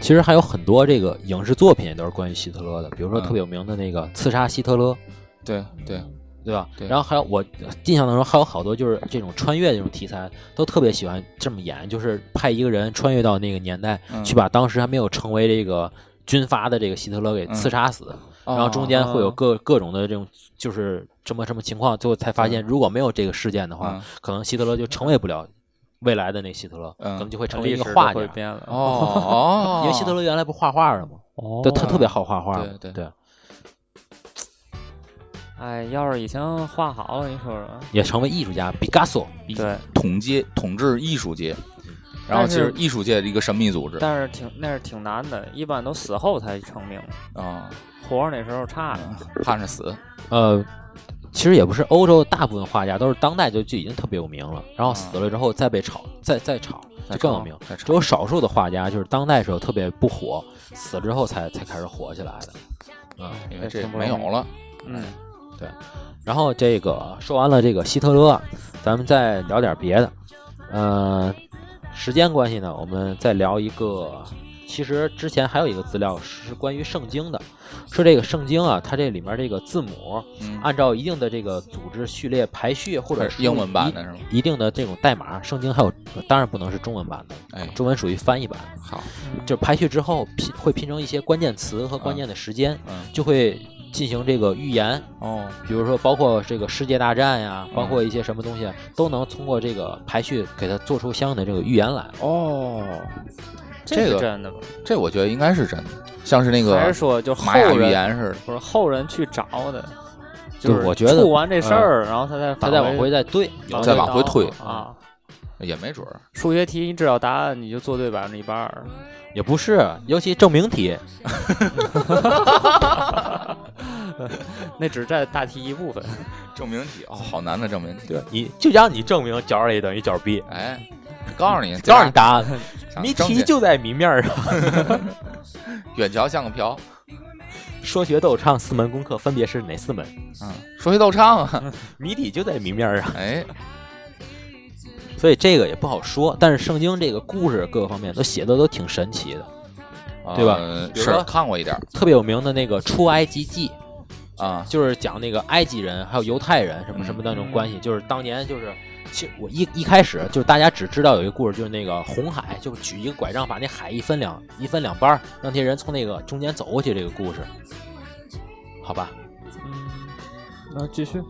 D: 其实还有很多这个影视作品也都是关于希特勒的，比如说
A: 嗯
D: 特别有名的那个《刺杀希特勒》，
A: 对对，
D: 对吧？
A: 对
D: 然后还有我印象当中还有好多就是这种穿越这种题材，都特别喜欢这么演，就是派一个人穿越到那个年代，
A: 嗯
D: 去把当时还没有成为这个军阀的这个希特勒给刺杀死，
A: 哦
D: 然后中间会有各各种的这种就是什么什么情况，最后才发现如果没有这个事件的话，
A: 嗯
D: 可能希特勒就成为不了未来的那希特勒，
A: 嗯
D: 可能就会成为一个画家。
A: 哦哦，
D: 因为希特勒原来不画画的嘛，
B: 哦
D: 对他特别好画画
A: 对对，
B: 哎，要是以前画好了，你说说，
D: 也成为艺术家，毕加索。
B: 对，
A: 统接统治艺术界，然后其实艺术界的一个神秘组织
B: 但是挺那是挺难的，一般都死后才成名，
A: 啊，
B: 活着那时候差着。
A: 盼着死。
D: 呃，其实也不是欧洲大部分画家都是当代就就已经特别有名了，然后死了之后再被炒，再再炒就更有名。只有少数的画家就是当代时候特别不火，死了之后才才开始火起来的。啊、
A: 因为这没有了。
B: 嗯，
D: 然后这个说完了这个希特勒，咱们再聊点别的。呃，时间关系呢，我们再聊一个。其实之前还有一个资料是关于圣经的，说这个圣经啊，它这里面这个字母
A: 嗯，
D: 按照一定的这个组织序列排序，或者
A: 是英文版的
D: 一
A: 是吗？
D: 一定的这种代码，圣经还有当然不能是中文版的，
A: 哎，
D: 中文属于翻译版。
A: 好，
D: 就排序之后拼会拼成一些关键词和关键的时间，
A: 嗯，
D: 就会进行这个预言。
A: 哦，
D: 比如说，包括这个世界大战呀，包括一些什么东西，都能通过这个排序给它做出相应的这个预言来。
A: 哦，
B: 这
A: 这个
B: 真的吗？
A: 这我觉得应该是真的，像是那个
B: 还是说就后
A: 玛雅预
B: 人
A: 言似的。
B: 不是后人去找的？就是
D: 我觉得
B: 做完这事儿，然后他再
D: 他再往回
B: 再
D: 再对，
A: 再往回推
B: 啊。
A: 也没准儿，
B: 数学题你知道答案，你就做对百分之一百二。
D: 也不是，尤其证明题，<laughs>
B: 那只占大题一部分。
A: 证明题哦，好难的证明题。
D: 对，你就让你证明角 A 等于角 B，
A: 哎，告诉你，<laughs>
D: 告诉你答案，谜题就在谜面上。<laughs>
A: 远瞧像个瓢。
D: 说学逗唱四门功课分别是哪四门？
A: 嗯，说学逗唱啊，
D: 谜底就在谜面上。
A: 哎，
D: 所以这个也不好说，但是圣经这个故事各个方面都写的都挺神奇的，对吧
A: 呃是看过一点儿
D: 特别有名的那个出埃及记，
A: 啊，
D: 就是讲那个埃及人还有犹太人什么什么的那种关系，就是当年就是。其实我一一开始就是大家只知道有一个故事，就是那个红海，就是举一个拐杖把那海一分两一分两半儿，让那些人从那个中间走过去。这个故事，好吧？
B: 嗯，那继续。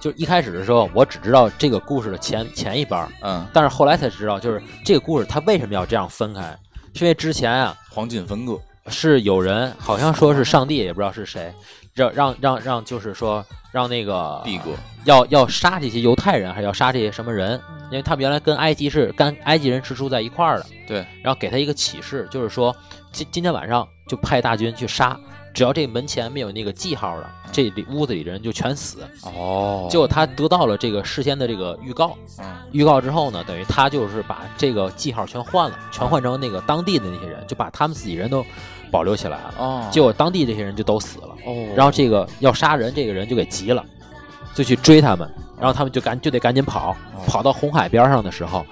D: 就一开始的时候，我只知道这个故事的前前一半儿，
A: 嗯。
D: 但是后来才知道，就是这个故事它为什么要这样分开，是因为之前啊
A: 黄金分割，
D: 是有人好像说是上帝，也不知道是谁，让让让让就是说让那个
A: 帝哥
D: 要要杀这些犹太人，还是要杀这些什么人？因为他们原来跟埃及是跟埃及人是住在一块儿的，
A: 对，
D: 然后给他一个启示，就是说今今天晚上就派大军去杀，只要这门前没有那个记号的，这里屋子里的人就全死。
A: 哦，
D: 结果他得到了这个事先的这个预告，
A: 嗯
D: 预告之后呢，等于他就是把这个记号全换了，全换成那个当地的那些人，就把他们自己人都保留起来了。
A: 哦，
D: 结果当地这些人就都死了，
A: 哦，
D: 然后这个要杀人这个人就给急了，就去追他们，然后他们就赶就得赶紧跑，
A: 哦
D: 跑到红海边上的时候。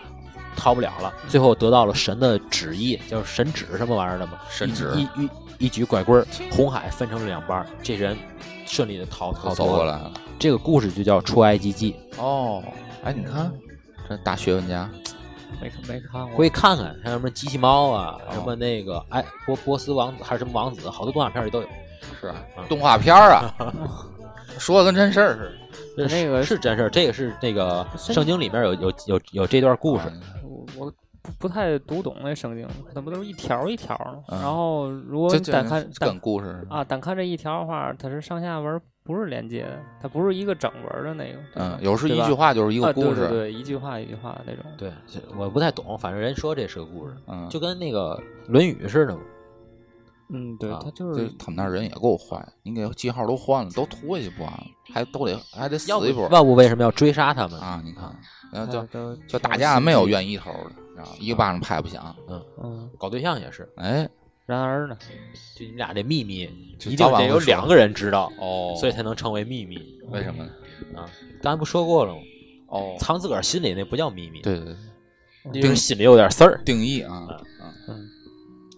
D: 逃不了了，最后得到了神的旨意，叫神旨什么玩意儿的嘛？
A: 神旨
D: 一一一一举拐棍儿，红海分成了两半，这人顺利的逃逃
A: 走。过来了。
D: 这个故事就叫《出埃及记
A: 哦，哎，你看这大学问家，
B: 没看没看》，过
D: 回去看看，像什么机器猫啊，
A: 哦
D: 什么那个哎波波斯王子还是什么王子，好多动画片里都有。
A: 是啊动画片啊，<laughs> 说的跟真事儿似的。
D: 这
B: 那个
D: 是是真事儿，这个是那个圣经里面有有有有这段故事。
B: 不不太读懂那圣经，它不都是一条一条的？
A: 嗯
B: 然后如果单看单
A: 故事
B: 啊单看这一条的话，它是上下文不是连接的，它不是一个整文的那个。
A: 嗯，有时一句话就是一个
B: 啊，
A: 故事。
B: 对对对，一句话一句话的那种。
D: 对，我不太懂，反正人说这是个故事，
A: 嗯，
D: 就跟那个《论语》似的嘛。
B: 嗯，对，
D: 啊
B: 它就
A: 就是他们那人也够坏，你给记号都换了，都拖下去不完了，还都得还得死一波
D: 要不为什么要追杀他们？
A: 啊！你看，然后就
B: 它都
A: 就打架没有愿意头的，知道吧一个巴掌拍不响。
B: 嗯，
D: 搞对象也是，
A: 哎，
B: 然而呢，
D: 就你俩这秘密一定得有两个人知道，
A: 哦，
D: 所以才能成为秘密
A: 为什么呢？
D: 啊。刚才不说过了吗？
A: 哦，
D: 藏自个儿心里那不叫秘密，
A: 对对对，
D: 那就是心里有点事儿。
A: 定义啊，嗯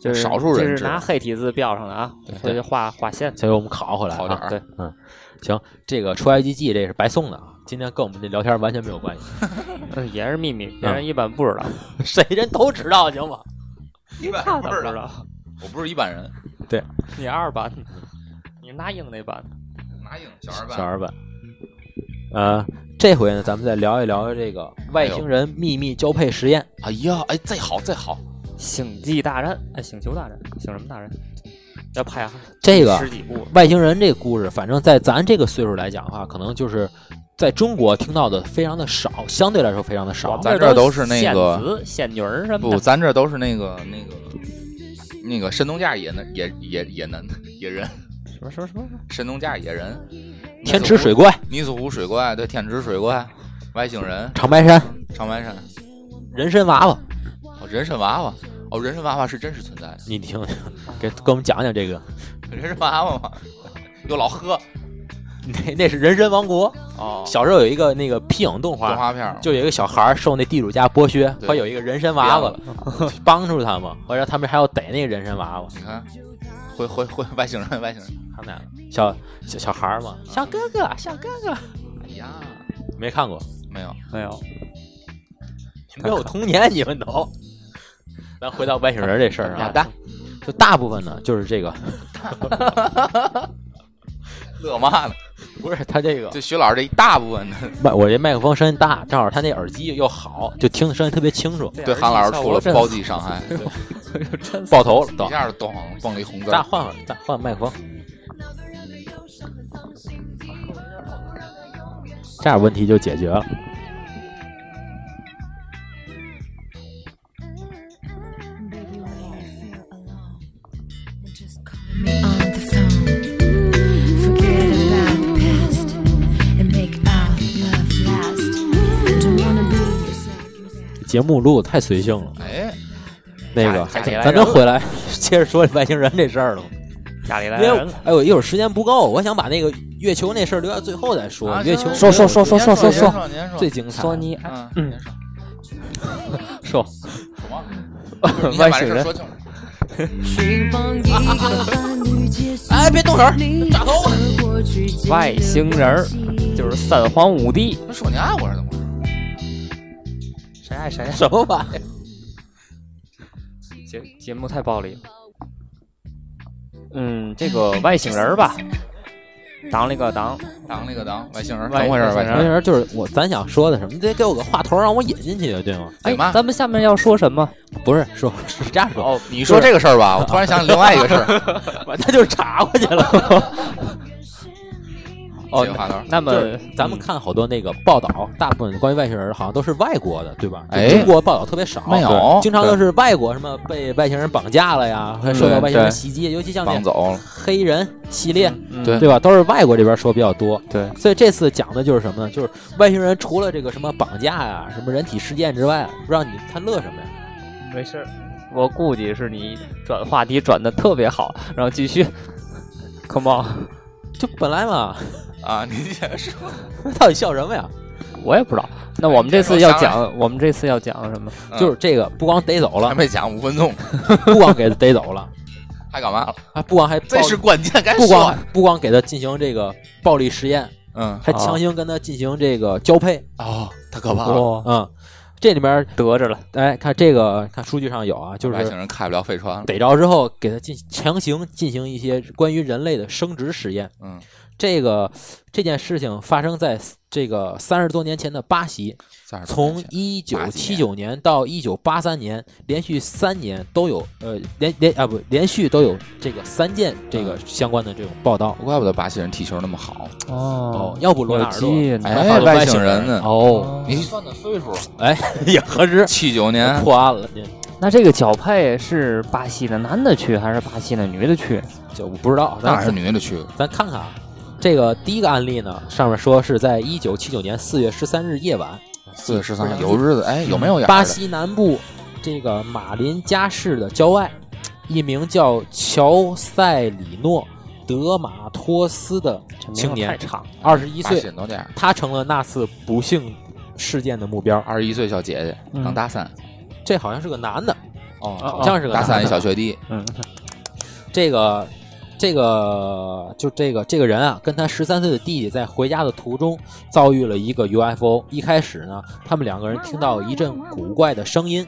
B: 就是
A: 少数人
B: 这是拿黑体字标上的啊，所以就画画线。
D: 所以我们考回来
A: 好点儿
D: 啊对，嗯，行，这个出埃及记这是白送的啊，今天跟我们这聊天完全没有关系，<laughs>
B: 嗯，也是秘密，别
A: 嗯
B: 人一般不知道，<laughs>
D: 谁人都知道行吗？
A: 一般
B: 不知道？
A: 我不是一般人，对。
B: 你二班，你那英那班，
A: 那英小二班，
D: 小二班。呃，这回呢，咱们再聊一聊这个外星人秘密交配实验。
A: 哎呀，哎，这好这好，
B: 星际大战，哎，星球大战，星什么大战？要拍
D: 这个
B: 十几部，
D: 外星人这个故事，反正在咱这个岁数来讲的话，可能就是在中国听到的非常的少，相对来说非常的少。
A: 咱这都是那个
B: 仙子、仙女儿什么
A: 不，咱这都是那个那个那个神农架野人野野野人野人，
B: 什么什么什么？
A: 神农架野人，
D: 天池水怪、
A: 尼斯湖水怪，对，天池水怪，外星人，
D: 长白山、
A: 长白山，
D: 人参娃娃，
A: 哦，人参娃娃，哦，人参娃娃是真实存在的，
D: 你听听，给给我们讲讲这个。
A: 人参娃娃嘛，<laughs> 又老贺，
D: 那 <laughs> 那是人参王国。
A: 哦，
D: 小时候有一个那个皮影动画
A: 动
D: 画，
A: 片，
D: 就有一个小孩儿受那地主家剥削，
A: 对
D: 后来有一个人参娃娃帮助他嘛，后来他们还要逮那个人参娃娃。
A: 你看，回回回外星人，外星人，
D: 他们俩小小小孩儿嘛，小哥哥，小哥哥，
A: 哎呀，
D: 没看过，
A: 没有，
B: 没有，
D: 没有童年，你们都。咱回到外星人这事儿啊，就大部分呢就是这个，<laughs>
A: 乐嘛呢？<laughs>
D: 不是他这个
A: 就徐老师这一大部分的，<laughs>
D: 麦，我这麦克风声音大，正好他那耳机又好，就听的声音特别清楚，
A: 对韩老师出了暴击伤害，
B: 真 <laughs>
D: 爆头了都
A: 一。下就咚蹦了一红字儿，
D: 咱换换，咱换麦克风，这样问题就解决了。节目录的太随性了。
A: 哎，
D: 那个，咱真回来 <laughs> 接着说外星人这事儿了。
B: 家里来人，
D: 哎呦，一会儿时间不够，我想把那个月球那事儿留到最后再说。月球，
B: 说说说说说说
A: 说，
D: 最精彩。
A: 说
B: 说，
A: 嗯，说，<laughs>
F: 外星人。
D: 哎，别动手，炸头！
B: 外星人就是三皇五帝。
A: 说你爱我是怎么？
B: 谁爱谁啊？
D: 什么玩意儿？
B: 节节目太暴力了。嗯，这个外星人儿吧，当了个当，
A: 当那个当外星人，
B: 外
A: 怎么回事？外星人，
D: 就是我咱想说的什么，你得给我个话头让我引进去，对吗？
B: 哎
A: 妈，
B: 咱们下面要说什么？
D: 不是说是这样说，
B: 哦，
A: 你说这个事儿吧，我突然想起另外一个事儿。<laughs>
D: 他就是查过去了。<laughs> 哦
A: 这个话头，
B: 那么
D: 咱们看好多那个报道，大部分关于外星人好像都是外国的，对吧？
A: 哎
D: 中国报道特别少，
A: 没有
D: 经常都是外国什么被外星人绑架了呀，受到外星人袭击，尤其像那
A: 绑走，
D: 黑人系列，
B: 嗯
A: 对
D: 对吧？都是外国这边说比较多。
B: 对，
D: 所以这次讲的就是什么呢？就是外星人除了这个什么绑架呀、什么人体实验之外，不知道你他乐什么呀？
B: 没事儿，我估计是你转话题转的特别好，然后继续，<laughs> come on，
D: 就本来嘛，<laughs>
A: 啊！你先说，<laughs>
D: 到底笑什么呀？
B: 我也不知道。那我们这次要讲，我们这次要讲什么？
D: 就是这个，不光逮走了，
A: 还没讲五分钟，<laughs>
D: 不光给他逮走了，
A: 还干嘛了？
D: 啊，不光还
A: 这是
D: 暴
A: 关键，该
D: 不
A: 说
D: 光。不光给他进行这个暴力实验，
A: 嗯，
D: 还强行跟他进行这个交配。
A: 哦，太可怕了。
B: 哇，
D: 嗯，这里面
B: 得着了，
D: 哎，看这个，看数据上有啊，就是
A: 外星人开不了飞船。
D: 逮着之后给他进强行进行一些关于人类的生殖实验。
A: 嗯，
D: 这个这件事情发生在这个三十多年前的巴西，从一九七九年到一九八三年，连续三年都有呃连连啊不连续都有这个三件这个相关的这种报道。
A: 怪不得巴西人踢球那么好。
D: 哦
B: 哦，
D: 要不罗纳尔多
A: 哎外
D: 星
A: 星人呢
D: 哦，
A: 你算的岁数，
D: 哎，也合适，
A: 七九年
D: 破案了，
B: 那这个交配是巴西的男的去还是巴西的女的去？
D: 就我不知道，
A: 当然是女的去。
D: 咱看看啊，这个第一个案例呢，上面说是在一九七九年四月十三日夜晚，
A: 四月十三有日子，哎，有没有眼儿的
D: 巴西南部这个马林加市的郊外，一名叫乔塞里诺德马托斯的青年二十一岁。他成了那次不幸事件的目标。
A: 二十一岁小姐姐刚大三，
D: 这好像是个男的，
A: 哦
D: 好像是个
A: 大三一小学弟，
B: 嗯，
D: 这个这个就这个这个人啊，跟他十三岁的弟弟在回家的途中遭遇了一个 UFO。一开始呢，他们两个人听到一阵古怪的声音，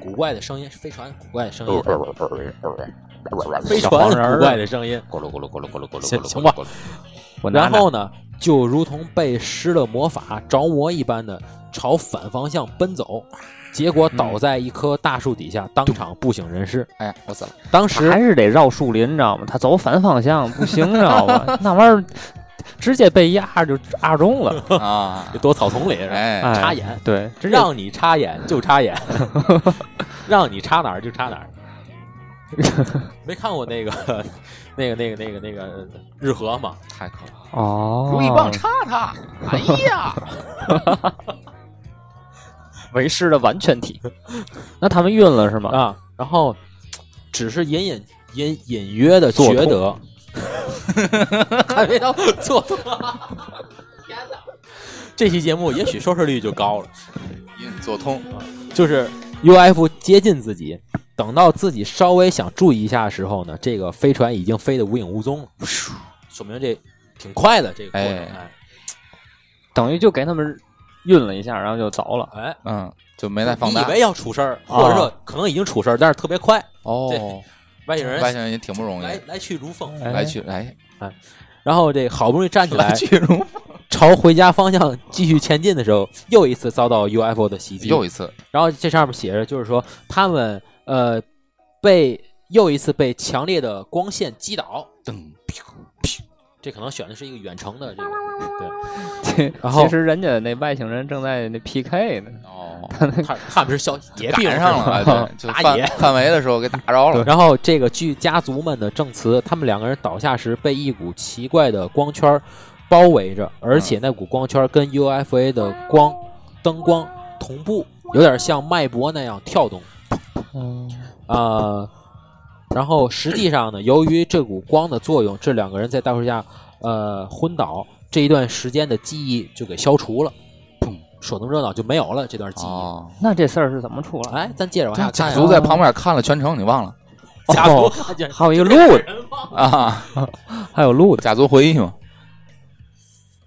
D: 古怪的声音，飞船古怪的声音，飞船古怪的声音。
A: 咕噜咕噜咕噜咕噜咕噜
D: 行行吧
A: 咕噜
D: 然后呢，就如同被施了魔法着魔一般的朝反方向奔走，结果倒在一棵大树底下，当场不省人事。
A: 哎呀，我死了！
D: 当时
B: 还是得绕树林，你知道吗？他走反方向不行，你知道吗？<laughs> 那玩意儿直接被压就压中了。<laughs>
A: 啊，
D: 躲草丛里？
A: 哎，
B: 哎
D: 插眼，
B: 对，
D: 让你插眼就插眼，<laughs> 让你插哪儿就插哪儿。没看过那个那个那个那个那个日和吗？
A: 太可怕！
B: 哦，
A: 如意棒插他，哎呀，
B: 为师的完全体。<laughs> 那他们晕了是吗？
D: 啊，然后只是隐隐隐隐约的觉得，<laughs> 还没到做通。天哪！这期节目也许收视率就高了，
A: 隐做通，
D: 就是 UF 接近自己，等到自己稍微想注意一下的时候呢，这个飞船已经飞得无影无踪了，说明这挺快的这个过程。
A: 哎
D: 哎
B: 等于就给他们晕了一下，然后就着了。
D: 哎，
A: 嗯，就没再放大。
D: 你以为要出事儿，或者说可能已经出事儿，但是特别快，
A: 哦，
D: 外星人
A: 外星人也挺不容易，
D: 来来去如风。
B: 哎
A: 来去哎，
D: 然后这好不容易站起来
A: 来，去如风
D: 朝回家方向继续前进的时候，又一次遭到 UFO 的袭击。
A: 又一次，
D: 然后这上面写着，就是说他们呃被又一次被强烈的光线击倒。
A: 噔，
D: 这可能选的是一个远程的这个，
B: 对
D: 然后
B: 其实人家那外星人正在那 PK 呢。
A: 哦，
D: 他他们是小野兵
A: 赶上了，哎对，就
D: 打野
A: 范围的时候给打着了。
D: 然后这个据家族们的证词，他们两个人倒下时被一股奇怪的光圈包围着，而且那股光圈跟 UFA 的光灯光同步，有点像脉搏那样跳动。
B: 嗯，
D: 啊、然后实际上呢，由于这股光的作用，这两个人在大树下呃昏倒，这一段时间的记忆就给消除了，砰，说动热闹就没有了这段记忆。
A: 哦，
B: 那这事儿是怎么出来？
D: 哎，咱接着往下
A: 家
D: 看
A: 族在旁边看了全程，你忘了 <laughs>
D: 家族
B: 还有一个录的，
A: 啊？<laughs>
B: 还有路的。
A: 家族回忆嘛，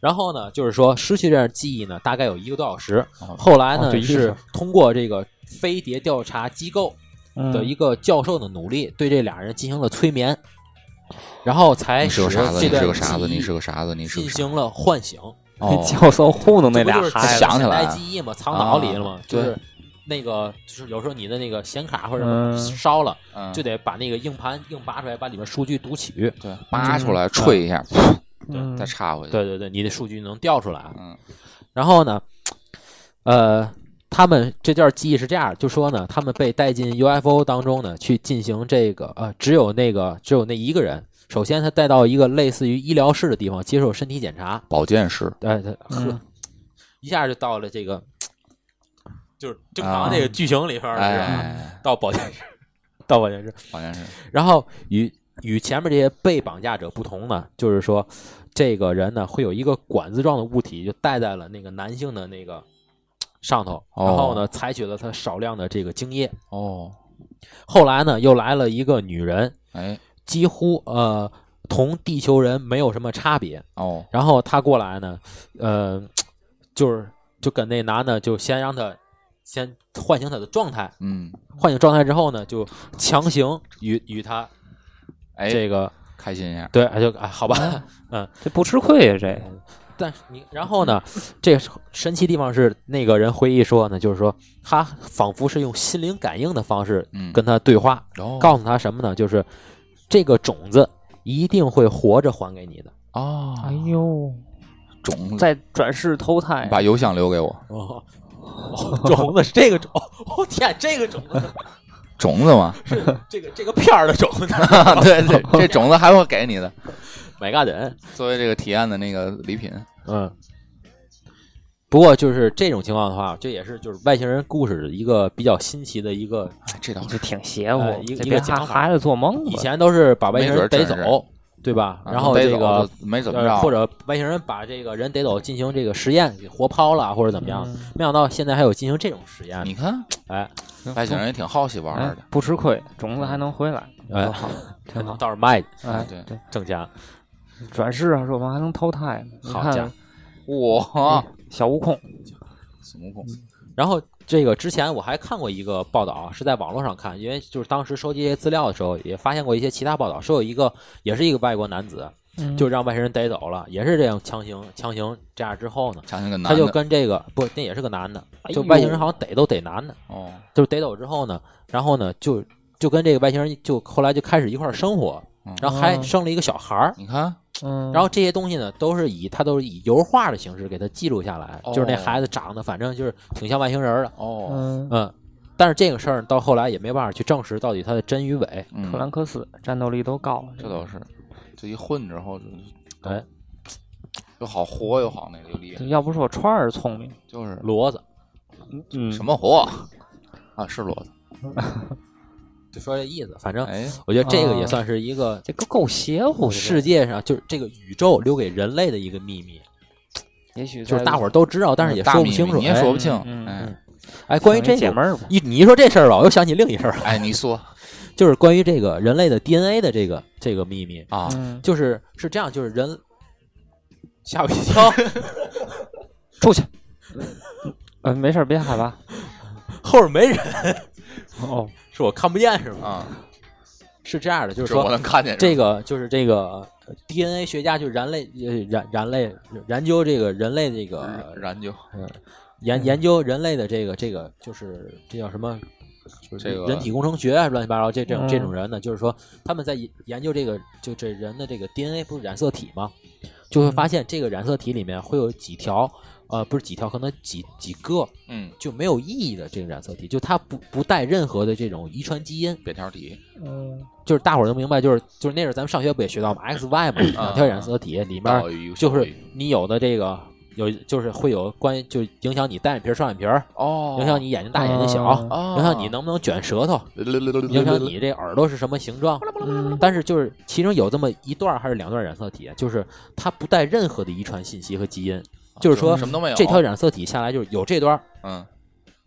D: 然后呢，就是说失去这段记忆呢，大概有一个多小时。
A: 哦
D: 后来呢，
B: 哦就一个
D: 是
B: 小时
D: 通过这个飞碟调查机构的
B: 嗯。
D: 一个教授的努力，对这俩人进行了催眠。然后才使
A: 你是个傻子，
D: 这段
A: 你是个傻子，
D: 记忆
A: 你是个傻子，你是个傻子。
D: 进行了唤醒。
A: 哦，<laughs>
B: 教授糊弄那俩孩子，
A: 想起来
D: 记忆嘛，藏脑里了嘛，就是那个就是有时候你的那个显卡或者
B: 嗯。
D: 烧了，
A: 嗯。
D: 就得把那个硬盘硬拔出来，把里面数据读取。
A: 对，拔出来吹一下，
B: 嗯。
A: 再插回去。
D: 对对对，你的数据能调出来。
A: 嗯。
D: 然后呢，呃，他们这段记忆是这样，就说呢，他们被带进 UFO 当中呢，去进行这个呃，只有那个只有那一个人。首先，他带到一个类似于医疗室的地方接受身体检查。
A: 保健室，
D: 对，他呵
B: 嗯，
D: 一下就到了这个，<tsk> 就是正
A: 啊
D: 常这个剧情里边儿到保健室，<laughs> 到保健室。
A: 保健室，
D: 然后与与前面这些被绑架者不同呢，就是说，这个人呢会有一个管子状的物体，就戴在了那个男性的那个上头，
A: 哦。
D: 然后呢采取了他少量的这个精液。
A: 哦，
D: 后来呢又来了一个女人，
A: 哎，
D: 几乎呃同地球人没有什么差别。
A: 哦，
D: 然后他过来呢，呃，就是就跟那男的就先让他先唤醒他的状态，
A: 嗯，
D: 唤醒状态之后呢，就强行与与他
A: 哎，
D: 这个
A: 开心一下，
D: 对，就啊好吧，嗯。
B: 这不吃亏呀，这
D: 但是你然后呢，这个神奇地方是那个人回忆说呢，就是说他仿佛是用心灵感应的方式
A: 嗯，
D: 跟他对话，
A: 哦。
D: 告诉他什么呢？就是这个种子一定会活着还给你的。
A: 哦，
B: 哎呦，
A: 种子，
B: 在转世投胎，
A: 把邮箱留给我，
D: 哦，种子是这个种，哦天，这个种子。
A: 种子吗，
D: 是这个这个片儿的种子，<laughs>
A: 对对，这种子还会给你的，
D: 买嘎人，
A: 作为这个体验的那个礼品，
D: 嗯。不过就是这种情况的话，这也是就是外星人故事的一个比较新奇的一个，
A: 哎，这倒
B: 就是挺邪乎
D: 哎，一个
B: 孩孩子做梦吧
D: 以前都是把外星人逮
A: 没准儿真
D: 走，对吧？
A: 啊
D: 然后
A: 逮走
D: 这个
A: 就没怎么
D: 呃，
A: 着，
D: 或者外星人把这个人逮走进行这个实验，给活抛了或者怎么样？
B: 嗯
D: 没想到现在还有进行这种实验的，
A: 你看
D: 哎，
A: 外星人也挺好奇玩
B: 哎
A: 的，
B: 不吃亏，种子还能回来，
D: 哎
B: 挺好。<laughs>
D: 倒是卖的
B: 哎，
A: 对
B: 对，
D: 挣钱。
B: 转世啊，说我们还能投胎呢？
D: 好家
B: 看
D: 伙。
A: 哇，
B: 小悟空，
A: 孙悟空，
D: 然后这个之前我还看过一个报道，是在网络上看，因为就是当时收集一些资料的时候，也发现过一些其他报道，说有一个也是一个外国男子，
B: 嗯。
D: 就让外星人逮走了，也是这样强行强行这样之后呢，
A: 强行个男
D: 他就，跟这个不，那也是个男的，就外星人好像逮都逮男的。
A: 哦，
D: 就是逮走之后呢，然后呢就就跟这个外星人就后来就开始一块生活
A: 嗯，
D: 然后还
B: 哦。
D: 生了一个小孩儿。
A: 你看，
B: 嗯，
D: 然后这些东西呢，都是以他都是以油画的形式给他记录下来，就是那
A: 哦。
D: 孩子长得反正就是挺像外星人的，
A: 哦，
B: 嗯，
D: 嗯。但是这个事儿到后来也没办法去证实到底他的真与伪，
A: 嗯。
B: 特兰克斯战斗力都高，
A: 这倒是，这一混之后就
D: 哎，
A: 又好活又好那个又厉害，
B: 要不说川儿聪明，
A: 就是
D: 骡子，
B: 嗯，
A: 什么活？啊？是骡子，
D: 就说这意思。反正
A: 哎，
D: 我觉得这个
B: 啊
D: 也算是一个
B: 这个够邪乎的，
D: 世界上就是这个宇宙留给人类的一个秘密，
B: 也许
D: 就是大伙儿都知道，但是也说不清楚。
A: 也说不清，
B: 嗯
A: 哎
D: 哎，关于这个，
B: 解闷儿吧，
D: 一你说这事儿吧，我又想起另一事儿，
A: 哎，你说 <laughs>
D: 就是关于这个人类的 DNA 的这个这个秘密，
A: 啊，
B: 嗯，
D: 就是是这样，就是人吓我一跳，<laughs>
B: 出去，嗯，没事，别害怕。<laughs>
D: 后边没人，
B: 哦，
D: 是我看不见是吗？
A: 啊，
D: 是这样的，就是
A: 说我
D: 说
A: 能看见
D: 这个就是这个 DNA 学家，就是人类呃人人类研究这个人类这个
A: 研究，嗯
D: 研研究人类的这个这个就是这叫什么？就是
A: 这个
D: 人体工程学啊乱七八糟这这种
B: 嗯
D: 这种人呢，就是说他们在研研究这个就这人的这个 DNA 不是染色体吗？就会发现这个染色体里面会有几条呃不是几条，可能几几个
A: 嗯，
D: 就没有意义的这个染色体，就它不不带任何的这种遗传基因。
A: 扁条体，
B: 嗯，
D: 就是大伙儿都明白，就是就是那阵儿咱们上学不也学到吗？X Y 嘛，两条染色体里面就是你有的这个有就是会有关于就影响你单眼皮儿双眼皮儿，
A: 哦，
D: 影响你眼睛大眼睛小，
B: 哦
D: 影响你能不能卷舌头，影响你这耳朵是什么形状。
B: 嗯
D: 但是就是其中有这么一段儿还是两段染色体，就是它不带任何的遗传信息和基因，就是说
A: 什么都没有，
D: 这条染色体下来就是有这段儿
A: 嗯，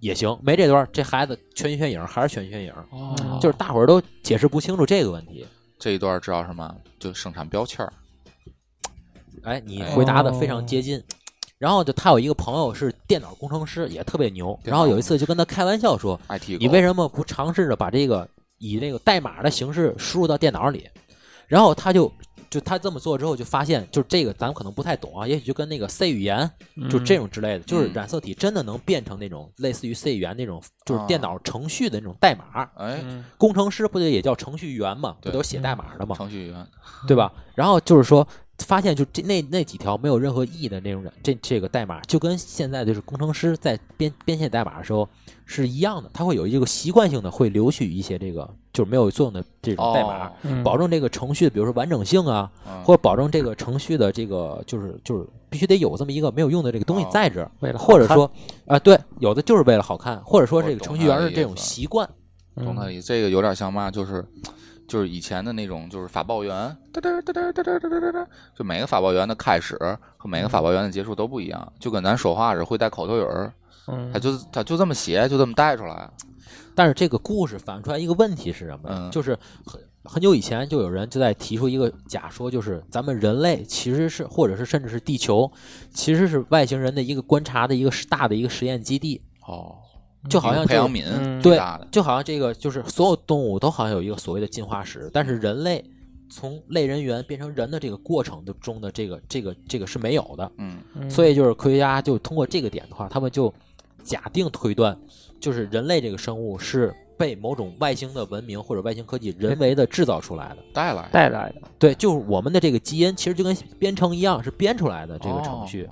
D: 也行，没这段儿这孩子全血影还是全血影，
A: 哦
D: 就是大伙儿都解释不清楚这个问题。
A: 这一段知道什么？就生产标签儿，
D: 哎，你
A: 哎
D: 回答的非常接近。然后就他有一个朋友是电脑工程师，也特别牛。然后有一次就跟他开玩笑说你为什么不尝试着把这个以那个代码的形式输入到电脑里？”然后他就就他这么做之后，就发现就是这个咱们可能不太懂啊，也许就跟那个 C 语言就这种之类的，就是
A: 嗯
D: 染色体真的能变成那种类似于 C 语言那种，就是
A: 啊
D: 电脑程序的那种代码。
A: 哎，
B: 嗯
D: 工程师不就也叫程序员嘛？不
A: 对
D: 都写代码的嘛？
A: 程序员，
D: 对吧？然后就是说，发现就这那那几条没有任何意义的那种这这个代码，就跟现在就是工程师在编编写代码的时候是一样的，他会有一个习惯性的会留取一些这个就是没有作用的这种代码，
A: 哦
B: 嗯。
D: 保证这个程序的比如说完整性啊，
A: 嗯。
D: 或者保证这个程序的这个就是就是必须得有这么一个没有用的这个东西
A: 哦
D: 在这儿，
B: 为了好看。
D: 或者说啊、对，有的就是为了好看，或者说这个程序员的这种习惯，
B: 嗯。
A: 懂他的意思。这个有点像嘛，就是就是以前的那种，就是发报员，哒哒哒哒哒哒哒哒哒，就每个发报员的开始和每个发报员的结束都不一样，就跟咱说话似的，会带口头语儿，
B: 嗯
A: 他就他就这么写，就这么带出来。
D: 但是这个故事反映出来一个问题是什么就是很很久以前就有人就在提出一个假说，就是咱们人类其实是，或者是甚至是地球，其实是外星人的一个观察的一个大的一个实验基地，
A: 哦，
D: 就好像就
A: 培养皿
B: 嗯。
D: 对
A: 巨大的，
D: 就好像这个就是所有动物都好像有一个所谓的进化史，但是人类从类人猿变成人的这个过程的中的这个这个这个是没有的，
A: 嗯。
B: 嗯。
D: 所以就是科学家就通过这个点的话，他们就假定推断，就是人类这个生物是被某种外星的文明或者外星科技人为的制造出来的。
A: 带来
B: 带来的，
D: 对，就是我们的这个基因其实就跟编程一样，是编出来的这个程序。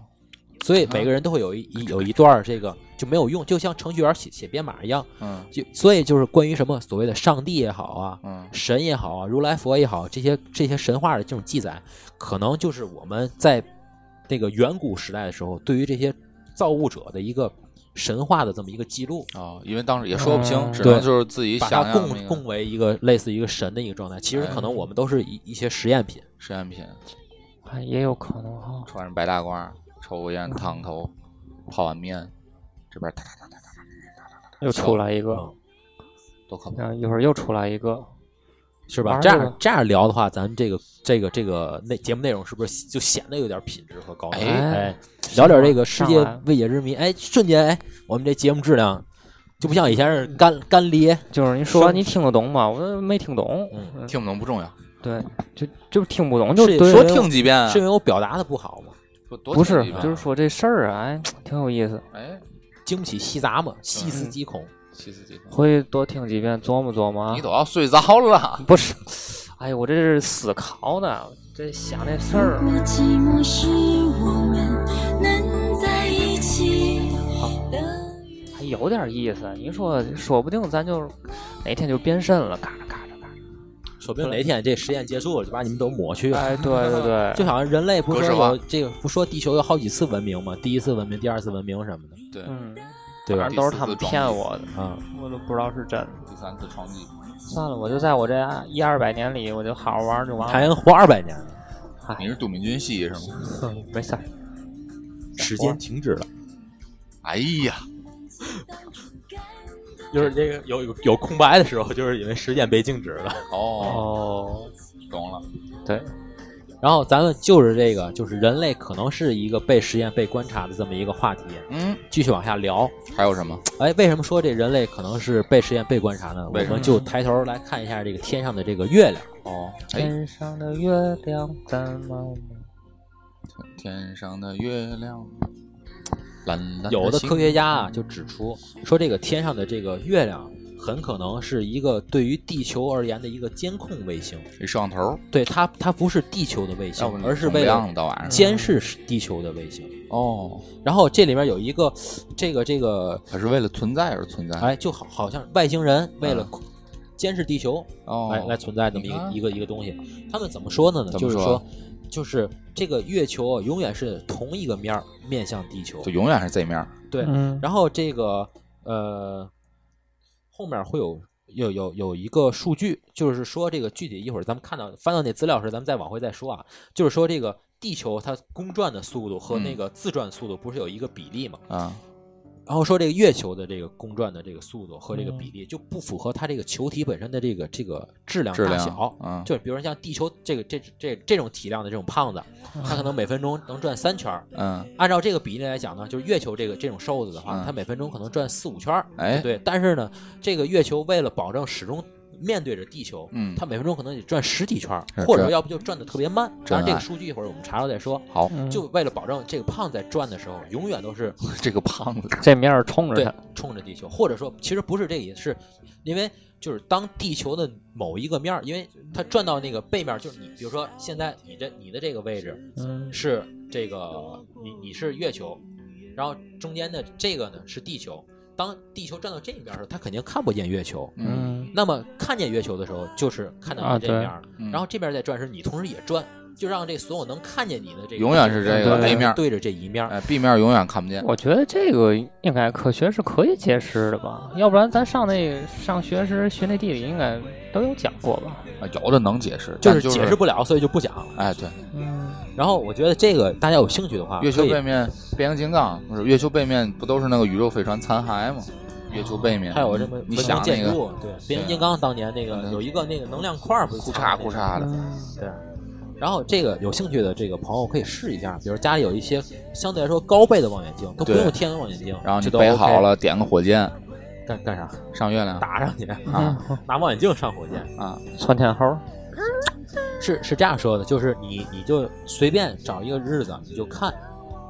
D: 所以每个人都会有一一有一段这个就没有用，就像程序员写写编码一样。
A: 嗯
D: 就所以就是关于什么所谓的上帝也好啊，
A: 嗯
D: 神也好啊，如来佛也好，这些这些神话的这种记载，可能就是我们在那个远古时代的时候，对于这些造物者的一个神话的这么一个记录，
A: 哦，因为当时也说不清，
B: 嗯
A: 只能就是自己
D: 把它
A: 想象那个
D: 供供为一个类似一个神的一个状态。其实可能我们都是一一些实验品。
A: 实验品，
B: 哎也有可能哈。
A: 穿着白大褂，抽个烟，烫头，泡碗面，这边哒哒哒哒哒哒，
B: 又出来一个，
D: 嗯
A: 多可怕！
B: 一会儿又出来一个，
D: 是吧？这样这样聊的话，咱这个这个这个内节目内容是不是就显得有点品质和高度？
A: 哎
D: 哎，聊点这个世界未解之谜，哎，瞬间哎，我们这节目质量就不像以前是干干咧，
B: 就是你说完你听得懂吗？我都没听懂。
A: 听不懂不重要，
B: 对，就就听不懂，就是对
A: 说听几遍，
D: 是因为我表达的不好吗？
B: 不是就是说这事儿啊，哎，挺有意思，
A: 哎，
D: 经不起细咂嘛，细思
B: 嗯
D: 极恐。
A: 细思极恐，
B: 回去多听几遍，琢磨琢磨啊
A: 你。都要睡着了。
B: 不是，哎呀，我这是思考呢，这想这事儿
F: 如。果寂寞是我们能在一起的
B: 还有点意思。你说，说不定咱就哪天就变身了，嘎嘎
D: 说不定哪天这实验结束了，就把你们都抹去
B: 了。。哎，对对 <laughs> 对，
D: 就好像人类不是有这个，不说地球有好几次文明吗？第一次文明、第二次文明什么的，
A: 对，
B: 嗯，
D: 对吧
B: 反正？都是他们骗我的，
D: 啊，
B: 我都不知道是真的。
A: 第三次创纪，
B: 算了，我就在我这一二百年里，我就好好玩就完了。
D: 还能活二百年呢，
A: 你是杜敏俊熙是吗？
B: 哼 <laughs> 没事儿，
D: 时间停止了。
A: 哎呀，
D: 就是这个有有有空白的时候，就是因为时间被静止了。
A: 哦，
B: 哦，
A: 懂了，
B: 对，
D: 然后咱们就是这个，就是人类可能是一个被实验、被观察的这么一个话题，
A: 嗯，
D: 继续往下聊。
A: 还有什么？
D: 哎，为什么说这人类可能是被实验、被观察呢？我
A: 为什么
D: 们就抬头来看一下这个天上的这个月亮。
A: 哦，哎，
B: 天上的月亮怎么美？
A: 天上的月亮，
D: 有的科学家啊就指出说，这个天上的这个月亮很可能是一个对于地球而言的一个监控卫星。
A: 一摄像头，
D: 对它，它不是地球的卫星，而是为了监视地球的卫星。
A: 哦，
D: 然后这里面有一个，这个这个，
A: 它是为了存在而存在。
D: 哎，就好好像外星人为了监视地球，
A: 哦，
D: 来来存在这么一一个一个东西。他们怎么说的呢？就是说，就是这个月球啊，永远是同一个面儿面向地球
A: 就。永远是这面儿。
D: 对，
B: 嗯，
D: 然后这个呃，后面会有有有有一个数据，就是说这个具体一会儿咱们看到翻到那资料时，咱们再往回再说啊。就是说这个地球它公转的速度和那
A: 嗯
D: 个自转速度不是有一个比例吗？
A: 啊，
D: 然后说这个月球的这个公转的这个速度和这个
B: 嗯
D: 比例就不符合它这个球体本身的这个这个质量大小。
A: 嗯
D: 就比如说像地球这个这这这种体量的这种胖子，它可能每分钟能转三圈儿。
A: 嗯，
D: 按照这个比例来讲呢，就是月球这个这种瘦子的话，
A: 嗯
D: 它每分钟可能转四五圈儿。
A: 哎，
D: 对，但是呢，这个月球为了保证始终面对着地球，
A: 嗯
D: 它每分钟可能得转十几圈儿，或者
A: 这
D: 要不就转的特别慢。当然，这个数据一会儿我们查了再说。
A: 好，
B: 嗯
D: 就为了保证这个胖子在转的时候，永远都是 <laughs>
A: 这个胖子，
B: 这面儿冲着
D: 对
B: 它，
D: 冲着地球，或者说其实不是这个意思，是因为就是当地球的某一个面儿，因为它转到那个背面儿，就是你比如说现在你这你的这个位置
B: 嗯
D: 是这个你你是月球，然后中间的这个呢是地球。当地球转到这一面的时候，它肯定看不见月球。
A: 嗯
B: 嗯
D: 那么看见月球的时候，就是看到这面儿，
A: 嗯
D: 然后这边在转时，你同时也转，就让这所有能看见你的这个
A: 永远是这个
B: 对
A: A 面，
D: 对着这一面儿。
A: 哎，B 面永远看不见。
B: 我觉得这个应该科学是可以解释的吧，要不然咱上那上学时学那地理应该都有讲过吧？
A: 啊有的能解释，
D: 就是
A: 就是
D: 解释不了，所以就不讲了。
A: 哎，对，
B: 嗯，
D: 然后我觉得这个大家有兴趣的话，
A: 月球背面变形金刚不是月球背面不都是那个宇宙飞船残骸吗？月球背面
D: 还有什么
A: 你
D: 文
A: 想那个
D: 明建筑，对，变形金刚当年那个
A: 嗯
D: 有一个那个能量块儿，不是
A: 裤
D: 藏在那个
A: 衩裤衩的，
B: 嗯
D: 对。然后这个有兴趣的这个朋友可以试一下，比如家里有一些相对来说高倍的望远镜，都不用天文望远镜，
A: 然后你备
D: OK
A: 好了，点个火箭
D: 干干啥？
A: 上月亮
D: 打上去
A: 啊
D: 拿望远镜上火箭。
A: 啊，
B: 窜天猴，
D: 是是这样说的，就是你你就随便找一个日子，你就看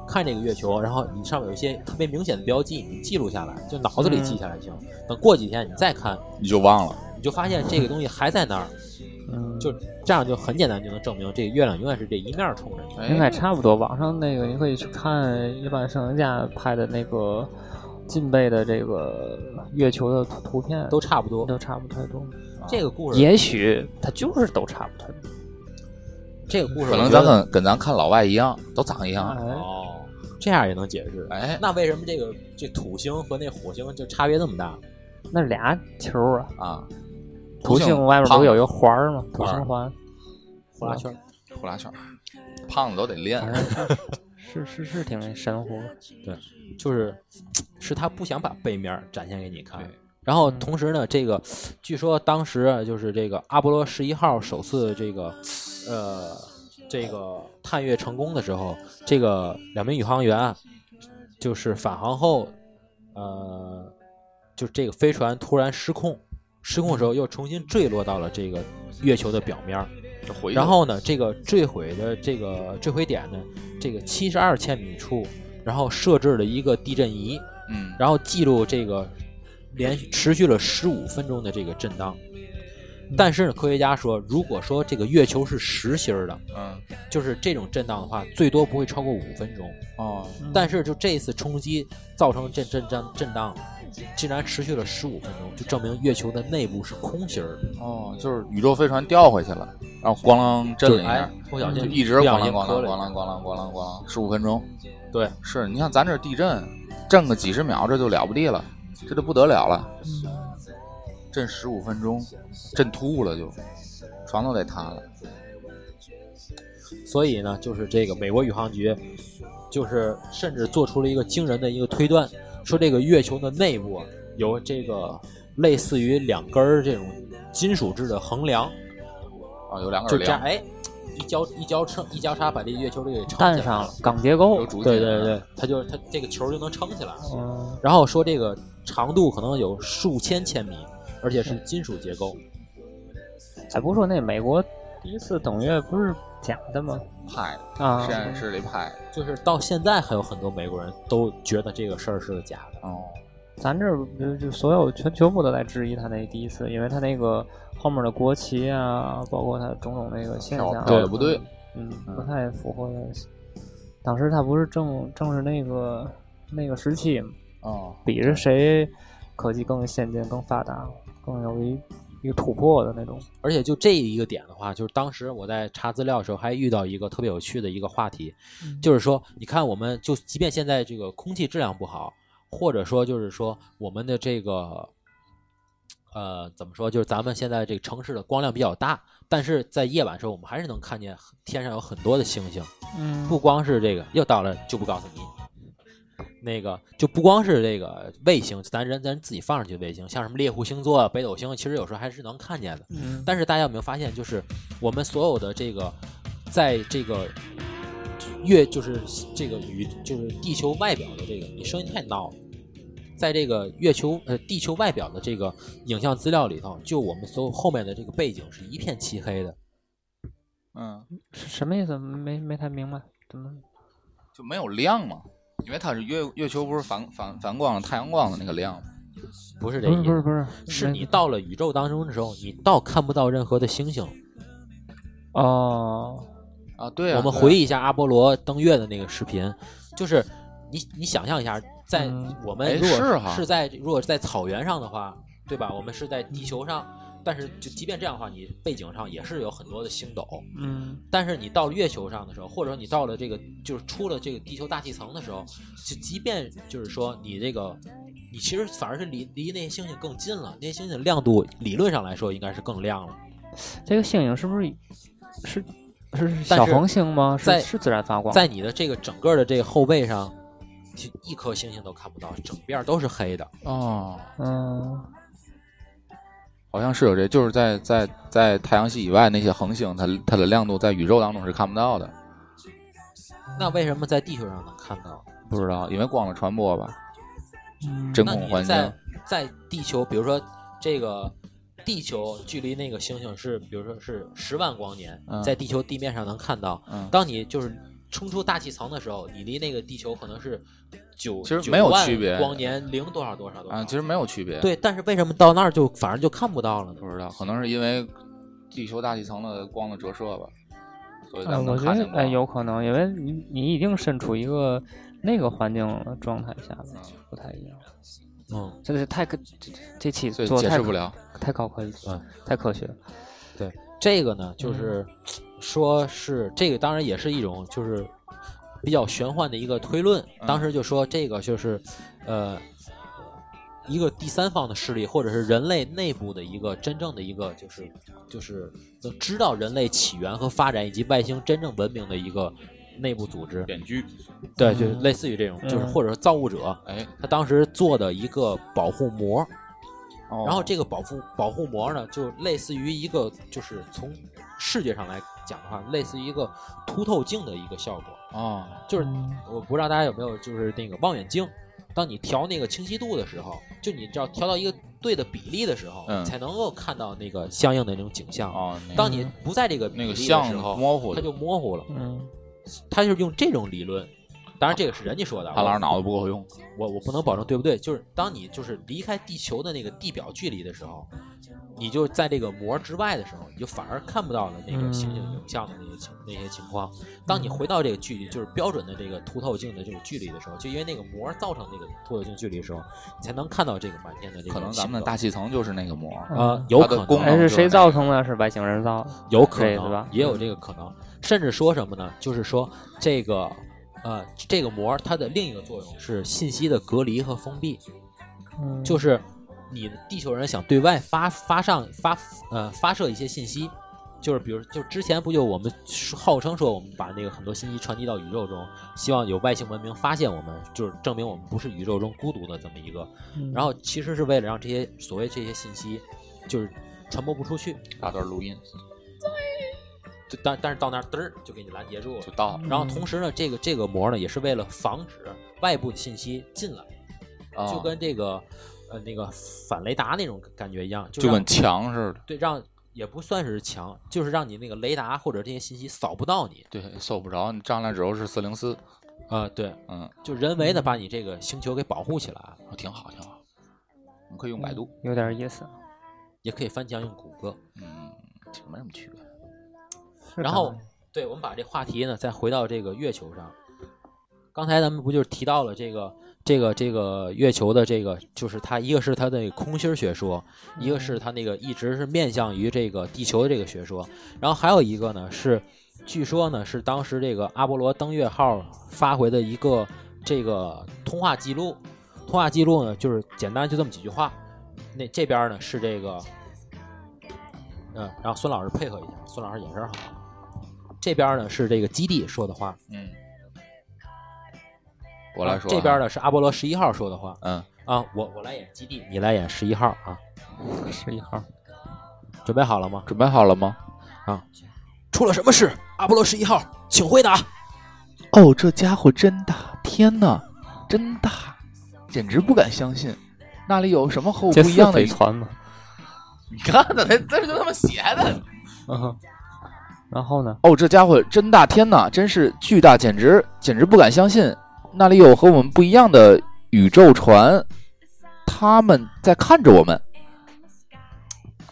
D: 看这个月球，然后你上面有一些特别明显的标记，你记录下来，就脑子里记下来就行。等过几天你再看，
A: 你就忘了。
D: 你就发现这个东西还在那儿，
B: 嗯，
D: 就这样就很简单就能证明这个月亮永远是这一面冲着你。
B: 应该
A: 哎，
B: 差不多。网上那个你可以去看一般摄影家拍的那个近倍的这个月球的图图片，
D: 都差不多。
B: 都差不太多。
D: 这个故事，
B: 也许它就是都差不太多。
D: 这个故事
A: 可能咱跟跟咱看老外一样，都长一样。
B: 哎，
D: 哦，这样也能解释。
A: 哎
D: 那为什么这个这土星和那火星就差别那么大？
B: 那俩球啊，
A: 啊，
B: 土星外面不是有一个环儿吗？土星环，
D: 呼啦圈。
A: 呼啦圈，胖子都得练。<laughs>
B: 是是是挺神乎。<laughs>
D: 对就是是他不想把背面展现给你看。然后同时呢，这个据说当时啊就是这个阿波罗十一号首次这个呃这个探月成功的时候，这个两名宇航员啊就是返航后，呃，就这个飞船突然失控，失控的时候又重新坠落到了这个月球的表面然后呢，这个坠毁的这个坠毁点呢，这个七十二千米处，然后设置了一个地震仪，
A: 嗯，
D: 然后记录这个连续持续了十五分钟的这个震荡。但是呢，科学家说，如果说这个月球是实心儿的，
A: 嗯
D: 就是这种震荡的话，最多不会超过五分钟。
A: 哦，
D: 但是就这一次冲击造成震震震震荡，竟然持续了十五分钟，就证明月球的内部是空心儿的。
A: 哦，就是宇宙飞船掉回去了，然后咣啷震了一
D: 哎
A: 下，，
D: 不小心
A: 就一直
D: 不
A: 咣啷咣啷咣啷咣啷咣啷咣啷，十五分钟。
D: 对，
A: 是你像咱这地震，震个几十秒，这就了不地了，这就不得了了。震十五分钟，震吐了就，床都得塌了。
D: 所以呢，就是这个美国宇航局，就是甚至做出了一个惊人的一个推断，说这个月球的内部啊有这个类似于两根儿这种金属制的横梁，
A: 啊，有两个
D: 就这样，
A: 梁，
D: 哎，一交一交撑一交叉把这个月球这个给撑起来
B: 上了。钢结构
D: 对对对，它就它这个球就能撑起来。
B: 嗯，
D: 然后说这个长度可能有数千千米，而且是金属结构。
B: 哎，不是说那美国第一次登月不是假的吗？
A: 拍的，
B: 啊
A: 实，验室里拍的。
D: 就是到现在还有很多美国人都觉得这个事儿是个假的。
A: 哦，
B: 咱这儿就就所有全全部都在质疑他那第一次，因为他那个后面的国旗啊，包括他种种那个现象，
A: 对的不对，
B: 嗯，不太符合。当时他不是正正是那个那个时期嘛，
A: 哦，
B: 比着谁科技更先进、更发达、更有一一个突破的那种。
D: 而且就这一个点的话，就是当时我在查资料的时候，还遇到一个特别有趣的一个话题，就是说，你看，我们就即便现在这个空气质量不好，或者说就是说我们的这个，呃，怎么说，就是咱们现在这个城市的光亮比较大，但是在夜晚的时候，我们还是能看见天上有很多的星星，
B: 嗯
D: 不光是这个，又到了就不告诉你。那个就不光是这个卫星，咱人咱自己放上去的卫星，像什么猎户星座、北斗星，其实有时候还是能看见的。
B: 嗯，
D: 但是大家有没有发现，就是我们所有的这个，在这个月，就是这个宇，就是地球外表的这个，你声音太闹了，在这个月球呃地球外表的这个影像资料里头，就我们所有后面的这个背景是一片漆黑的。
A: 嗯，
B: 什么意思？没没太明白，怎么？
A: 就没有亮嘛，因为它是月月球不是反反反光太阳光的那个亮吗？
B: 不
D: 不是这意思，
B: 不是不是，
D: 是你到了宇宙当中的时候，你倒看不到任何的星星。
B: 哦，
A: 啊，对啊，
D: 我们回忆一下阿波罗登月的那个视频，就是你你想象一下，在我们如果
A: 是哈
D: 是在如果是在草原上的话，对吧？我们是在地球上，但是就即便这样的话，你背景上也是有很多的星斗。
B: 嗯
D: 但是你到了月球上的时候，或者说你到了这个就是出了这个地球大气层的时候，就即便就是说你这个，你其实反而是离离那些星星更近了，那些星星亮度理论上来说应该是更亮了。
B: 这个星星是不是是是小恒星吗？
D: 在
B: 是是自然发光？
D: 在你的这个整个的这个后背上，就一颗星星都看不到，整边都是黑的。
A: 哦，
B: 嗯
A: 好像是有这，就是在在在太阳系以外那些恒星，它它的亮度在宇宙当中是看不到的，
D: 那为什么在地球上能看到？
A: 不知道，因为光的传播吧，
B: 嗯
A: 真空环境
D: 在在地球，比如说这个地球距离那个星星是，比如说是十万光年，
A: 嗯
D: 在地球地面上能看到。
A: 嗯，
D: 当你就是冲出大气层的时候，你离那个地球可能是九，
A: 其实没有
D: 9万
A: 区别
D: 光年零多少多少多少。
A: 啊，其实没有区别，，
D: 对，但是为什么到那儿就反而就看不到了呢？
A: 不知道，可能是因为地球大气层的光的折射吧，所以咱
B: 呃，
A: 们
B: 我觉得。有可能，因为你你已经身处一个那个环境状态下了，不太一样。
D: 嗯，
B: 这是太科这这期
A: 所以
B: 做
A: 解释不了，
B: 太高科技，
D: 嗯，
B: 太科学了。
D: 对这个呢，
A: 嗯
D: 就是 <tsk> 说是这个，当然也是一种就是比较玄幻的一个推论。
A: 嗯
D: 当时就说这个就是呃一个第三方的势力，或者是人类内部的一个真正的一个就是就是能知道人类起源和发展以及外星真正文明的一个内部组织。
A: 编剧，
D: 对，就类似于这种，就是
B: 嗯
D: 或者是造物者。
A: 哎，
D: 他当时做的一个保护膜，
A: 哦
D: 然后这个保护保护膜呢，就类似于一个，就是从视觉上来讲的话，类似于一个凸透镜的一个效果。
A: 啊，
D: 就是
B: 嗯
D: 我不知道大家有没有，就是那个望远镜，当你调那个清晰度的时候，就你只要调到一个对的比例的时候，
A: 嗯
D: 才能够看到那个相应的那种景象。
A: 哦，那
D: 当你不在这个比例的
A: 那个像
D: 时候，
A: 模糊，
D: 它就模糊了。
B: 嗯
D: 它就是用这种理论，当然这个是人家说的啊，
A: 他老师脑子不够用，
D: 我我不能保证对不对，就是当你就是离开地球的那个地表距离的时候，你就在这个膜之外的时候，你就反而看不到了那个星星影像的那些情那些情况。当你回到这个距离，就是标准的这个凸透镜的这个距离的时候，就因为那个膜造成那个凸透镜距离的时候，你才能看到这个满天的这个
A: 可能咱们的大气层就是那个膜，
D: 呃有可能
B: 哎，是谁造成的？是外星人造。
D: 有可能也有这个可能，甚至说什么呢？就是说这个呃这个膜它的另一个作用是信息的隔离和封闭。
B: 嗯，
D: 就是你地球人想对外发发上发呃发射一些信息，就是比如就之前不就我们号称说我们把那个很多信息传递到宇宙中，希望有外星文明发现我们，就是证明我们不是宇宙中孤独的这么一个。
B: 嗯
D: 然后其实是为了让这些所谓这些信息就是传播不出去，
A: 打段录音
D: 就但但是到那儿嘚儿就给你拦截住了
A: 就。到了，
D: 然后同时呢，这个这个膜呢也是为了防止外部的信息进来。
A: 啊
D: 就跟这个呃那个反雷达那种感觉一样，就
A: 跟墙似的，
D: 对让也不算是墙，就是让你那个雷达或者这些信息扫不到你。
A: 对，搜不着，你上来之后是四零四，
D: 啊、对，
A: 嗯，
D: 就人为的把你这个星球给保护起来，
A: 哦挺好挺好，你可以用百度，
B: 有点意思。
D: 也可以翻墙用谷歌。
A: 嗯，其实没什么区别，
B: 是
D: 然后 <laughs> 对，我们把这话题呢再回到这个月球上。刚才咱们不就是提到了这个这个这个月球的这个，就是它一个是它的空心儿学说，一个是它那个一直是面向于这个地球的这个学说，然后还有一个呢是，据说呢是当时这个阿波罗登月号发回的一个这个通话记录，通话记录呢就是简单就这么几句话，那这边呢是这个，嗯，然后孙老师配合一下，孙老师眼神好。这边呢是这个基地说的话，
A: 嗯，我来说，
D: 这边，呢是阿波罗十一号说的话
A: 嗯，
D: 啊，我我来演基地，你来演十一号啊，
B: 十一号，
D: 准备好了吗？
A: 准备好了吗？
D: 啊出了什么事？阿波罗十一号，请回答。
A: 哦，这家伙真大！天哪，真大！简直不敢相信，那里有什么和我不一样的宇？
B: 飞船吗？
A: 你看他，这这就他妈写的。
B: 嗯哼，然后呢？
A: 哦，这家伙真大天呐，真是巨大，简直简直不敢相信，那里有和我们不一样的宇宙船，他们在看着我们。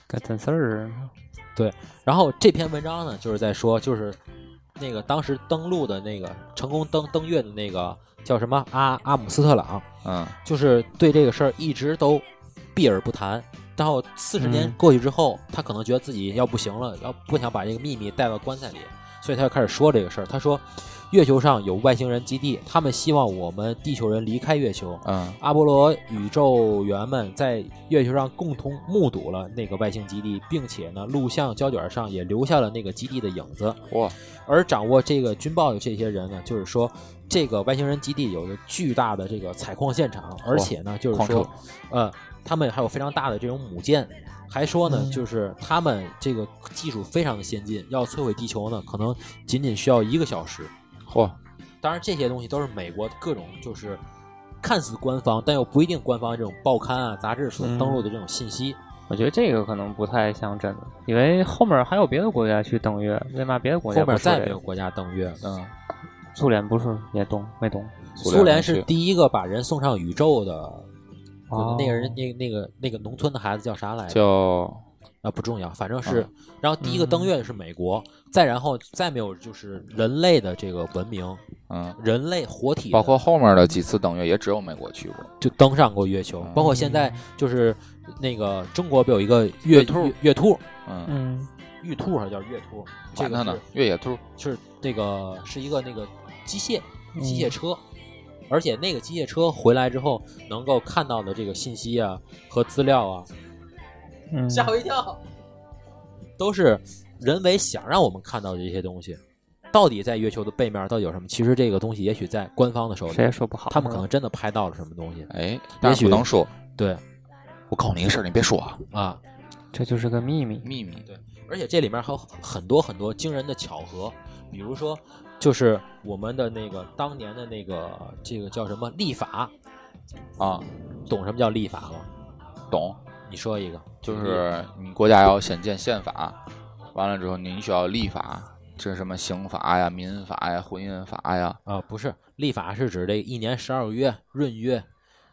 B: 跟真事儿似的。
D: 然后这篇文章呢，就是在说，就是那个当时登陆的那个成功登登月的那个叫什么阿阿姆斯特朗，
A: 嗯
D: 就是对这个事儿一直都避而不谈。然后四十年
B: 嗯
D: 过去之后，他可能觉得自己要不行了，要不想把这个秘密带到棺材里，所以他就开始说这个事儿。他说，月球上有外星人基地，他们希望我们地球人离开月球。
A: 嗯
D: 阿波罗宇宙员们在月球上共同目睹了那个外星基地，并且呢，录像胶卷上也留下了那个基地的影子。
A: 哇，
D: 而掌握这个军报的这些人呢，就是说，这个外星人基地有着巨大的这个采矿现场，而且呢，就是说
A: 车，
D: 呃，他们还有非常大的这种母舰，还说呢，
B: 嗯
D: 就是他们这个技术非常的先进，要摧毁地球呢，可能仅仅需要一个小时。
A: 嚯，
D: 当然，这些东西都是美国各种就是看似官方，但又不一定官方这种报刊啊、杂志所
B: 嗯
D: 登录的这种信息。
B: 我觉得这个可能不太像真的，因为后面还有别的国家去登月，为嘛别的国家
D: 后面？再没有国家登月。
A: 嗯，
B: 苏联不是也动没动？
D: 苏联是第一个把人送上宇宙的，
B: 哦
D: 那个人那那个那个农村的孩子叫啥来着？
A: 叫
D: 啊，不重要，反正是。
A: 嗯
D: 然后第一个登月的是美国，再然后再没有就是人类的这个文明，
A: 嗯，
D: 人类活体，
A: 包括后面的几次登月也只有美国去过。
D: 就登上过月球，
A: 嗯
D: 包括现在就是那个中国不有一个月
A: 月兔
D: 月月兔，
A: 嗯，
B: 嗯，
D: 玉兔还是叫月兔？这个
A: 呢
D: 是，
A: 越野兔。
D: 是那个是一个那个机械
B: 嗯
D: 机械车，而且那个机械车回来之后能够看到的这个信息啊和资料啊，
B: 嗯，
D: 吓我一跳，都是人为想让我们看到的这些东西。到底在月球的背面到底有什么？其实这个东西也许在官方的手里
B: 谁，也说不好。
D: 他们可能真的拍到了什么东西。
A: 哎，但是
D: 许
A: 不能说。
D: 对
A: 我告诉你一个事儿，你别说啊，
D: 啊，
B: 这就是个秘密。
A: 秘密。
D: 对，而且这里面还有很多很多惊人的巧合，比如说，就是我们的那个当年的那个这个叫什么立法，
A: 啊，
D: 懂什么叫立法吗？
A: 懂，
D: 你说一个，
A: 就是你国家要先建宪法，完了之后您需要立法，这是什么刑法呀、民法呀、婚姻法呀？
D: 啊、不是立法是指这一年十二个月闰月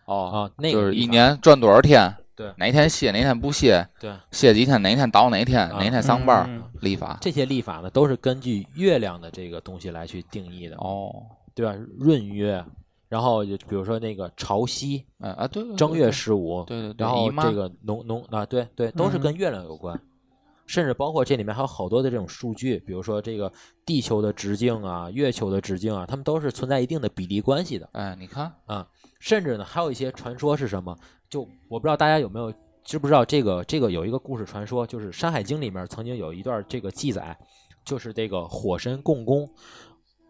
A: 哦，
D: 啊，那
A: 就是一年赚多少天？
D: 对。
A: 哪天歇，哪天不歇，
D: 对。
A: 歇几天，哪天倒哪天，
D: 啊。
A: 哪天上班，
B: 嗯
A: 立法。
D: 这些立法呢，都是根据月亮的这个东西来去定义的，
A: 哦，
D: 对吧？闰月，然后就比如说那个潮汐，
A: 啊啊，对，对
D: 正月十五，
A: 对对对，
D: 然后这个农农啊，对对，都是跟月亮有关，甚至包括这里面还有好多的这种数据，比如说这个地球的直径啊、月球的直径啊，它们都是存在一定的比例关系的。
A: 哎，你看，嗯
D: 甚至呢，还有一些传说是什么？就我不知道大家有没有知不知道这个这个有一个故事传说，就是《山海经》里面曾经有一段这个记载，就是这个火神共工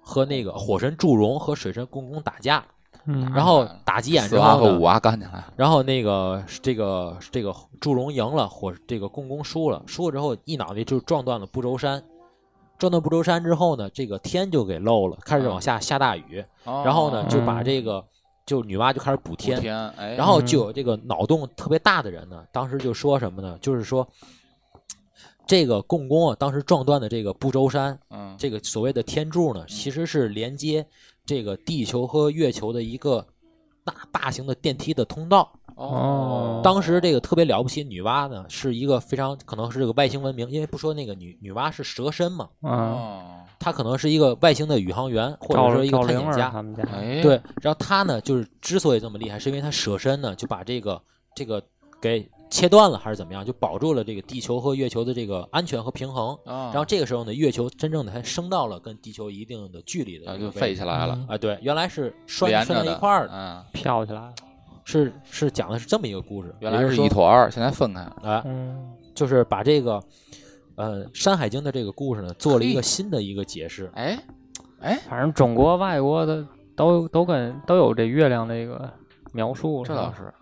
D: 和那个火神祝融和水神共工打架，
B: 嗯，
D: 然后打急眼之后呢
A: 娃和五，娃干起来，
D: 然后那个这个这个祝融赢了，火这个共工输了，输了之后一脑袋就撞断了不周山。撞断不周山之后呢，这个天就给漏了，开始往下下大雨，然后呢
A: 哦
D: 就把这个就女娲就开始补
A: 补
D: 天，
A: 天，哎，
D: 然后就有这个脑洞特别大的人呢，当时就说什么呢？就是说，这个共工啊，当时撞断的这个不周山，
A: 嗯，
D: 这个所谓的天柱呢，其实是连接这个地球和月球的一个大大型的电梯的通道。
B: 哦
D: 当时这个特别了不起，女娲呢是一个非常可能是这个外星文明，因为不说那个女女娲是蛇身嘛，
B: 嗯，
A: 哦，
D: 她可能是一个外星的宇航员或者说一个探险家。
B: 他们家，
A: 哎，
D: 对，然后他呢，就是之所以这么厉害，是因为他舍身呢，就把这个这个给切断了，还是怎么样，就保住了这个地球和月球的这个安全和平衡。
A: 然
D: 然后这个时候呢，月球真正的才升到了跟地球一定的距离的
A: 啊就飞起来了，
B: 嗯
D: 啊，对，原来是拴拴在一块儿的，
A: 嗯，
B: 飘起来了。
D: 是是讲的是这么一个故事，
A: 原来是一坨二，现在分开。了，
D: 啊，
B: 嗯，
D: 就是把这个呃《山海经》的这个故事呢，做了一个新的一个解释。
A: 哎，哎，
B: 反正中国、外国的都都跟都有这月亮这个描述，
A: 这倒是，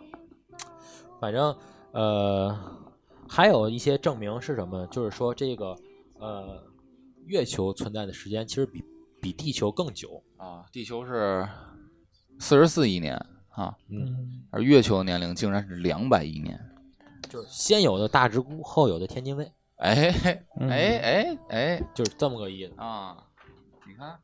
D: 反正呃，还有一些证明是什么呢？就是说这个呃，月球存在的时间其实比比地球更久。
A: 啊，地球是四十四亿年啊，
D: 嗯，
A: 而月球的年龄竟然是两百亿年。
D: 就是先有的大直沽，后有的天津卫，
A: 哎
B: 嗯
A: 哎哎哎
D: 就是这么个意思。
A: 啊！你看，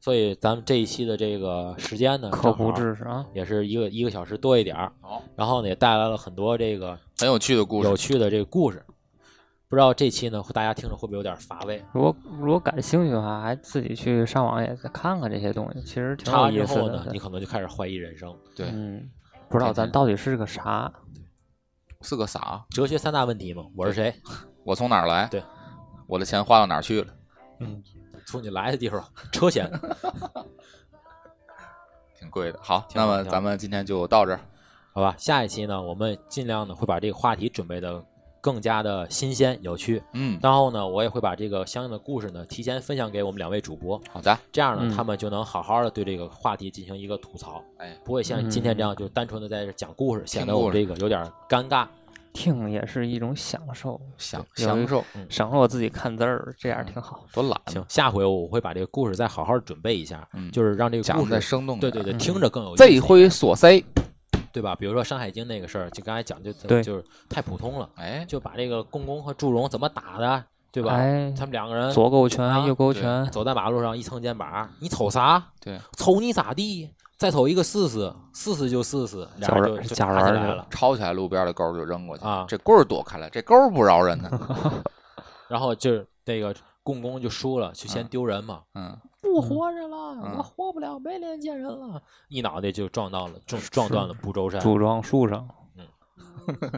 D: 所以咱们这一期的这个时间呢，
B: 科普知识啊，
D: 也是一个一个小时多一点儿。
A: 好，
D: 然后呢，也带来了很多这个
A: 很有趣的故事。
D: 有趣的这个故事。不知道这期呢，大家听着会不会有点乏味？
B: 如果如果感兴趣的话，还自己去上网也再看看这些东西，其实挺有意思
D: 后呢，
B: 的
D: 你。可能就开始怀疑人生。
A: 对，
B: 嗯，不知道咱到底是个啥。
A: 是个傻，
D: 哲学三大问题嘛，我是谁？
A: 我从哪儿来？
D: 对，
A: 我的钱花到哪儿去了？
D: 嗯，从你来的地方，车钱。<laughs>
A: 挺贵的。好，那么咱们今天就到这儿。
D: 好吧，下一期呢，我们尽量呢会把这个话题准备的更加的新鲜有趣。
A: 嗯，
D: 然后呢，我也会把这个相应的故事呢提前分享给我们两位主播，
A: 好的。
D: 这样呢，
B: 嗯
D: 他们就能好好的对这个话题进行一个吐槽，
A: 哎，
D: 不会像今天这样就单纯的在这讲故事，显得我们这个有点尴尬。
B: 听也是一种享受，
A: 享
B: 有一
A: 享受
B: 省了我自己看字儿，这样挺好。
A: 多懒。
D: 行，下回我会把这个故事再好好准备一下，
A: 嗯
D: 就是让这个故事再，
A: 生动。
D: 对对对，
B: 嗯
D: 听着更有意思。
A: 这回所 C，
D: 对吧？比如说《山海经》那个事儿，就刚才讲就
B: 对
D: 就是太普通了，
A: 哎，
D: 就把这个共工和祝融怎么打的，对吧？
B: 哎，
D: 他们两个人
B: 左勾
D: 啊
B: 拳，右勾拳，
D: 走在马路上一蹭肩膀，你瞅啥？
A: 对，
D: 瞅你咋地？再瞅一个试试，试试就试试，俩人就就
B: 夹
D: 打
B: 人
D: 来了。
A: 抄起来路边的钩就扔过去
D: 啊
A: 这棍儿躲开了，这钩不饶人呢。<laughs>
D: 然后就是那个共工就输了，就先
A: 嗯
D: 丢人嘛，
A: 嗯，
D: 不活着了，
A: 嗯
D: 我活不了，没脸见人了，一脑袋就撞到了，撞撞断了不周山。
B: 组装树上。
D: 嗯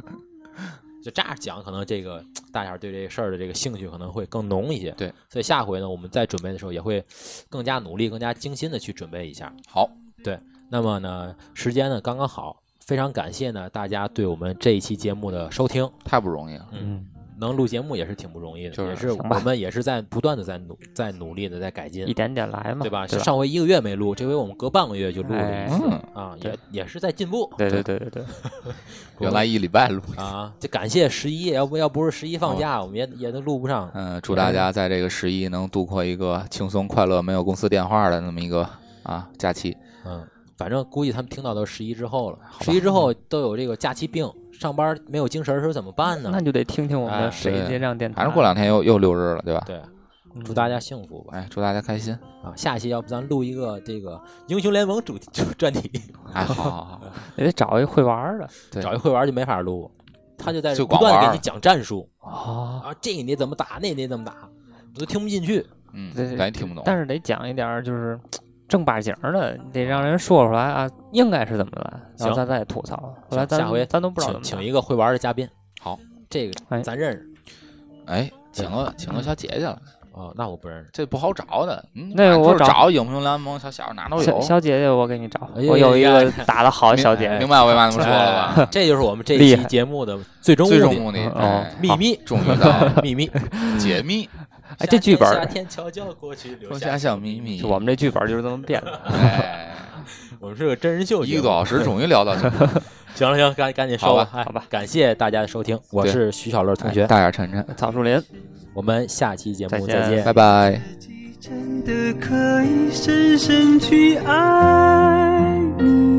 D: 就这样讲，可能这个大家对这个事儿的这个兴趣可能会更浓一些。
A: 对，
D: 所以下回呢，我们在准备的时候也会更加努力、更加精心的去准备一下。
A: 好，对
D: 那么呢，时间呢刚刚好，非常感谢呢大家对我们这一期节目的收听。
A: 太不容易了。
B: 嗯，
D: 能录节目也是挺不容易的，
A: 就是
D: 也是我们也是在不断的在努在努力的在改进
B: 一，点点来嘛，
D: 对吧？
B: 对吧？
D: 上回一个月没录，这回我们隔半个月就录了一次、
A: 嗯，
D: 啊，也也是在进步
B: 对对对对对，<laughs>
A: 原来一礼拜录。
D: 啊。这感谢十一，要不要不是十一放假，我们也也都录不上。
A: 嗯，祝大家在这个十一能度过一个轻松快乐、没有公司电话的那么一个啊假期。
D: 嗯，反正估计他们听到都是十一之后了，十一之后都有这个假期病，上班没有精神的时候怎么办呢
B: 那？就得听听我们
D: 哎
B: 的水
A: 对
B: 结账电台。
A: 反正过两天又又六日了，对吧？
D: 对，
B: 嗯
D: 祝大家幸福吧。
A: 哎，祝大家开心。
D: 啊，下期要不咱录一个这个英雄联盟主题专题，
A: 哎，好好好，<laughs>
B: 也得找一会玩的
A: 对
D: 找一会玩就没法录，他就在
A: 就
D: 不断地给你讲战术
B: 啊。
D: 啊，这你得怎么打，那你得怎么打，我都听不进去。
A: 嗯，
B: 对
A: 咱也听不懂。
B: 但是得讲一点就是正八经儿的，得让人说出来啊，应该是怎么了，然
D: 行
B: 后咱再吐槽。后来咱
D: 下回
B: 咱都不知道怎
D: 请
B: 么
D: 请一个会玩的嘉宾，
A: 好，
D: 这个
B: 哎
D: 咱认识
A: 哎，请个请个小姐姐了，
D: 哦，那我不认识。
A: 这不好找的。嗯，
B: 那我找
A: 英雄联盟小小哪都有。
B: 小小姐姐，我给你找，我有一个打的好的小姐姐
A: 明。白我为嘛这么说了吧？<laughs>
D: 哎这就是我们这
B: 厉害
D: 期节目的最终
A: 最终
D: 目的，
B: 哦
A: 哎
D: 秘密
A: 终于到了
D: 秘密。
A: 解密，
B: 哎，这剧本
D: 夏
B: 儿，
D: 天悄悄过去，留
A: 留下小秘密。
B: 我们这剧本儿就是这么变的。
A: 哎，<laughs>
D: 我们是个真人秀，
A: 一个多小时终于聊到这儿，<laughs>
D: 行了行，赶赶紧
A: 说吧
D: 收哎
B: 好吧
D: 感谢大家的收听，我是徐小乐同学，
A: 大眼晨晨，
B: 曹树林，
D: 我们下期节目
B: 再见
D: 再见
A: 拜。拜。
G: 真的可以深深去爱你。